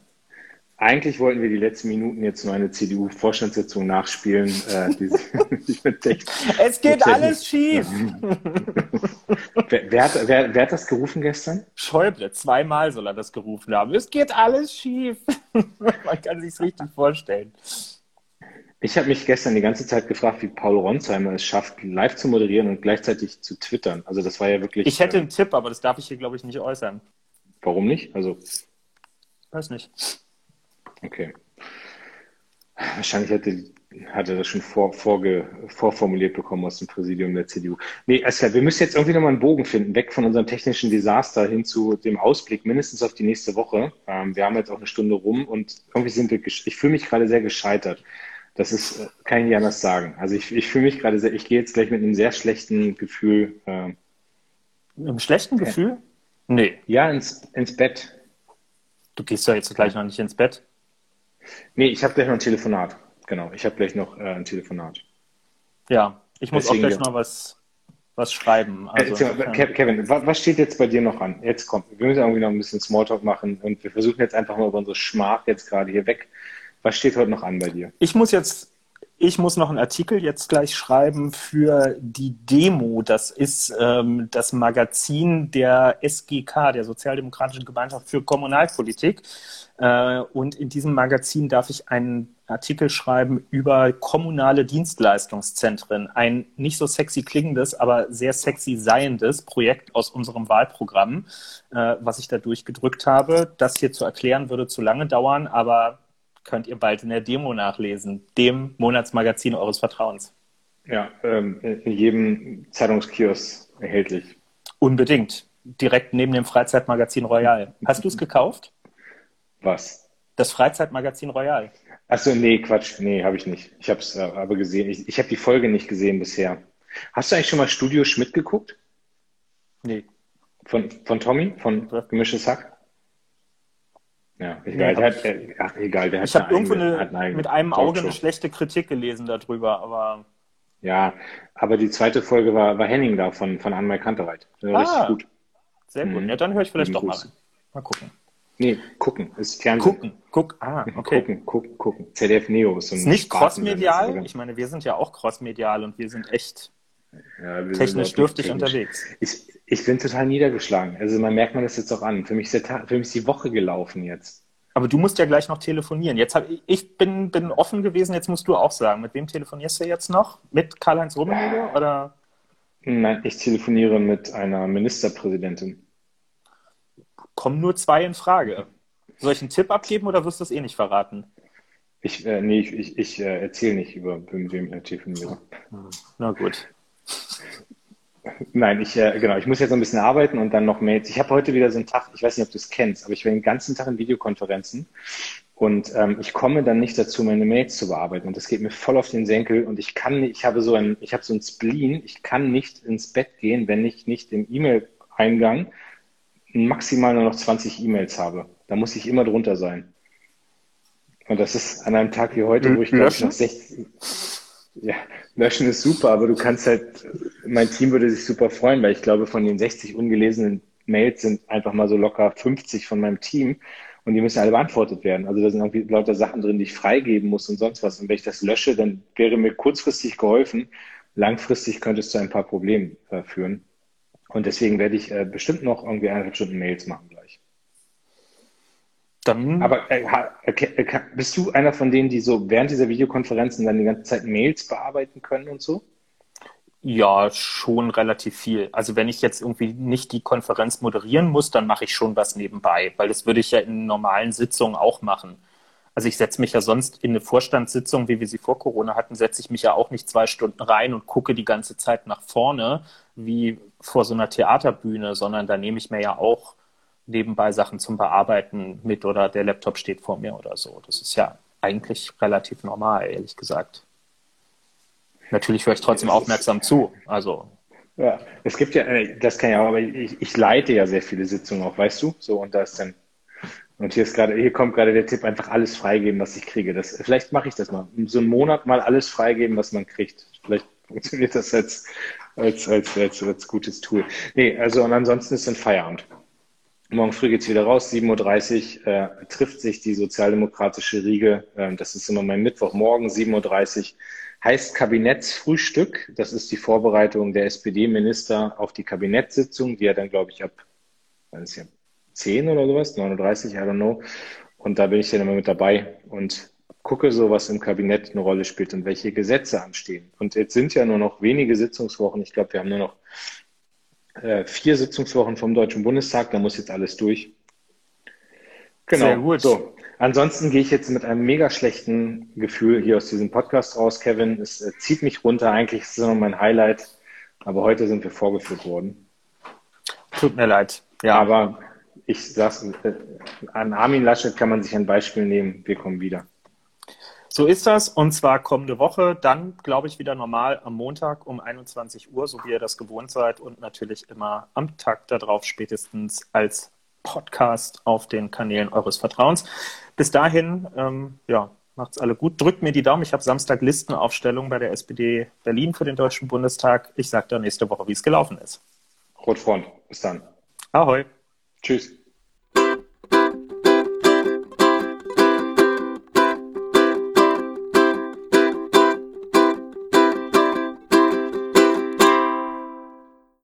Eigentlich wollten wir die letzten Minuten jetzt nur eine CDU-Vorstandssitzung nachspielen. Äh, die
es geht alles schief.
wer, wer, hat, wer, wer, hat das gerufen gestern?
Schäuble, zweimal soll er das gerufen haben. Es geht alles schief. Man kann sich richtig vorstellen.
Ich habe mich gestern die ganze Zeit gefragt, wie Paul Ronsheimer es schafft, live zu moderieren und gleichzeitig zu twittern. Also das war ja wirklich.
Ich hätte einen Tipp, aber das darf ich hier, glaube ich, nicht äußern.
Warum nicht? Also.
Weiß nicht.
Okay. Wahrscheinlich hätte, hatte das schon vor, vorge, vorformuliert bekommen aus dem Präsidium der CDU. Nee, also wir müssen jetzt irgendwie nochmal einen Bogen finden, weg von unserem technischen Desaster hin zu dem Ausblick, mindestens auf die nächste Woche. Ähm, wir haben jetzt auch eine Stunde rum und irgendwie sind wir, ich fühle mich gerade sehr gescheitert. Das ist, äh, kann ich nicht anders sagen. Also ich, ich fühle mich gerade sehr, ich gehe jetzt gleich mit einem sehr schlechten Gefühl.
Äh, einem schlechten Gefühl?
Nee. Ja, ins, ins Bett.
Du gehst ja jetzt gleich noch nicht ins Bett.
Nee, ich habe gleich noch ein Telefonat. Genau, ich habe gleich noch äh, ein Telefonat.
Ja, ich muss Deswegen, auch gleich noch was, was schreiben.
Äh, also, äh, Kevin, was, was, steht jetzt bei dir noch an? Jetzt kommt, wir müssen irgendwie noch ein bisschen Smalltalk machen und wir versuchen jetzt einfach mal über unsere Schmach jetzt gerade hier weg. Was steht heute noch an bei dir?
Ich muss jetzt ich muss noch einen Artikel jetzt gleich schreiben für die Demo. Das ist ähm, das Magazin der SGK, der Sozialdemokratischen Gemeinschaft für Kommunalpolitik. Äh, und in diesem Magazin darf ich einen Artikel schreiben über kommunale Dienstleistungszentren. Ein nicht so sexy klingendes, aber sehr sexy seiendes Projekt aus unserem Wahlprogramm, äh, was ich da durchgedrückt habe. Das hier zu erklären würde zu lange dauern, aber könnt ihr bald in der Demo nachlesen, dem Monatsmagazin eures Vertrauens.
Ja, ähm, in jedem Zeitungskiosk erhältlich.
Unbedingt. Direkt neben dem Freizeitmagazin Royal. Hast du es gekauft?
Was?
Das Freizeitmagazin Royal.
Achso, nee, Quatsch. Nee, habe ich nicht. Ich habe es äh, aber gesehen. Ich, ich habe die Folge nicht gesehen bisher. Hast du eigentlich schon mal Studio Schmidt geguckt?
Nee.
Von, von Tommy? Von Gemischtes Hack? Ja, egal, der hat, äh, ach, egal, der
Ich habe irgendwo eine, eine mit einem Auge eine schlechte Kritik gelesen darüber, aber.
Ja, aber die zweite Folge war, war Henning da von, von Anne Kantereit.
Ah, richtig gut. Sehr gut. Mhm. Ja, dann höre ich vielleicht doch mal. Mal gucken.
Nee, gucken. Ist Fernsehen.
Gucken. Guck, ah, okay.
Gucken, gucken, gucken. ZDF Neo
ist so ein Ist nicht crossmedial? Ich meine, wir sind ja auch crossmedial und wir sind echt ja, technisch dürftig technisch. unterwegs.
Ich, ich bin total niedergeschlagen. Also man merkt man das jetzt auch an. Für mich ist, der, für mich ist die Woche gelaufen jetzt.
Aber du musst ja gleich noch telefonieren. Jetzt hab, ich bin, bin offen gewesen, jetzt musst du auch sagen. Mit wem telefonierst du jetzt noch? Mit Karl-Heinz Rummenigge oder?
Nein, ich telefoniere mit einer Ministerpräsidentin.
Kommen nur zwei in Frage. Soll ich einen Tipp abgeben oder wirst du es eh nicht verraten?
Ich, äh, nee, ich, ich, ich äh, erzähle nicht über mit wem ich telefoniere.
Na gut.
Nein, ich, äh, genau, ich muss jetzt noch ein bisschen arbeiten und dann noch Mails. Ich habe heute wieder so einen Tag, ich weiß nicht, ob du es kennst, aber ich war den ganzen Tag in Videokonferenzen und ähm, ich komme dann nicht dazu, meine Mails zu bearbeiten. Und das geht mir voll auf den Senkel und ich kann nicht, ich habe so ein, ich habe so ein Spleen, ich kann nicht ins Bett gehen, wenn ich nicht im E-Mail-Eingang maximal nur noch 20 E-Mails habe. Da muss ich immer drunter sein. Und das ist an einem Tag wie heute, wo ich glaube ich noch 60. Ja, löschen ist super, aber du kannst halt, mein Team würde sich super freuen, weil ich glaube, von den 60 ungelesenen Mails sind einfach mal so locker 50 von meinem Team und die müssen alle beantwortet werden. Also da sind irgendwie lauter Sachen drin, die ich freigeben muss und sonst was. Und wenn ich das lösche, dann wäre mir kurzfristig geholfen. Langfristig könnte es zu ein paar Problemen äh, führen. Und deswegen werde ich äh, bestimmt noch irgendwie eineinhalb Stunden Mails machen gleich. Dann. Aber äh, äh, bist du einer von denen, die so während dieser Videokonferenzen dann die ganze Zeit Mails bearbeiten können und so?
Ja, schon relativ viel. Also wenn ich jetzt irgendwie nicht die Konferenz moderieren muss, dann mache ich schon was nebenbei, weil das würde ich ja in normalen Sitzungen auch machen. Also ich setze mich ja sonst in eine Vorstandssitzung, wie wir sie vor Corona hatten, setze ich mich ja auch nicht zwei Stunden rein und gucke die ganze Zeit nach vorne, wie vor so einer Theaterbühne, sondern da nehme ich mir ja auch nebenbei Sachen zum Bearbeiten mit oder der Laptop steht vor mir oder so. Das ist ja eigentlich relativ normal, ehrlich gesagt. Natürlich höre ich trotzdem aufmerksam zu. Also.
Ja, es gibt ja, äh, das kann ja auch, aber ich, ich leite ja sehr viele Sitzungen auch, weißt du? So, und da ist dann, und hier ist gerade, hier kommt gerade der Tipp, einfach alles freigeben, was ich kriege. Das, vielleicht mache ich das mal. So einen Monat mal alles freigeben, was man kriegt. Vielleicht funktioniert das als, als, als, als, als gutes Tool. Nee, also, und ansonsten ist dann Feierabend. Morgen früh geht's wieder raus, 7.30 Uhr äh, trifft sich die sozialdemokratische Riege. Äh, das ist immer mein Mittwochmorgen, 7.30 Uhr. Heißt Kabinettsfrühstück. Das ist die Vorbereitung der SPD-Minister auf die Kabinettssitzung, die ja dann, glaube ich, ab das ist ja 10 oder sowas, 39, I don't know. Und da bin ich dann immer mit dabei und gucke so, was im Kabinett eine Rolle spielt und welche Gesetze anstehen. Und jetzt sind ja nur noch wenige Sitzungswochen. Ich glaube, wir haben nur noch äh, vier Sitzungswochen vom Deutschen Bundestag, da muss jetzt alles durch. Genau. Sehr gut. So. Ansonsten gehe ich jetzt mit einem mega schlechten Gefühl hier aus diesem Podcast raus, Kevin. Es äh, zieht mich runter. Eigentlich ist es noch mein Highlight. Aber heute sind wir vorgeführt worden.
Tut mir leid.
Ja. Aber ich sag's, äh, an Armin Laschet kann man sich ein Beispiel nehmen. Wir kommen wieder.
So ist das. Und zwar kommende Woche, dann glaube ich wieder normal am Montag um 21 Uhr, so wie ihr das gewohnt seid. Und natürlich immer am Tag darauf spätestens als Podcast auf den Kanälen eures Vertrauens. Bis dahin, ähm, ja, macht's alle gut. Drückt mir die Daumen. Ich habe Samstag Listenaufstellung bei der SPD Berlin für den Deutschen Bundestag. Ich sage dann nächste Woche, wie es gelaufen ist.
Rotfront. Bis dann.
Ahoi.
Tschüss.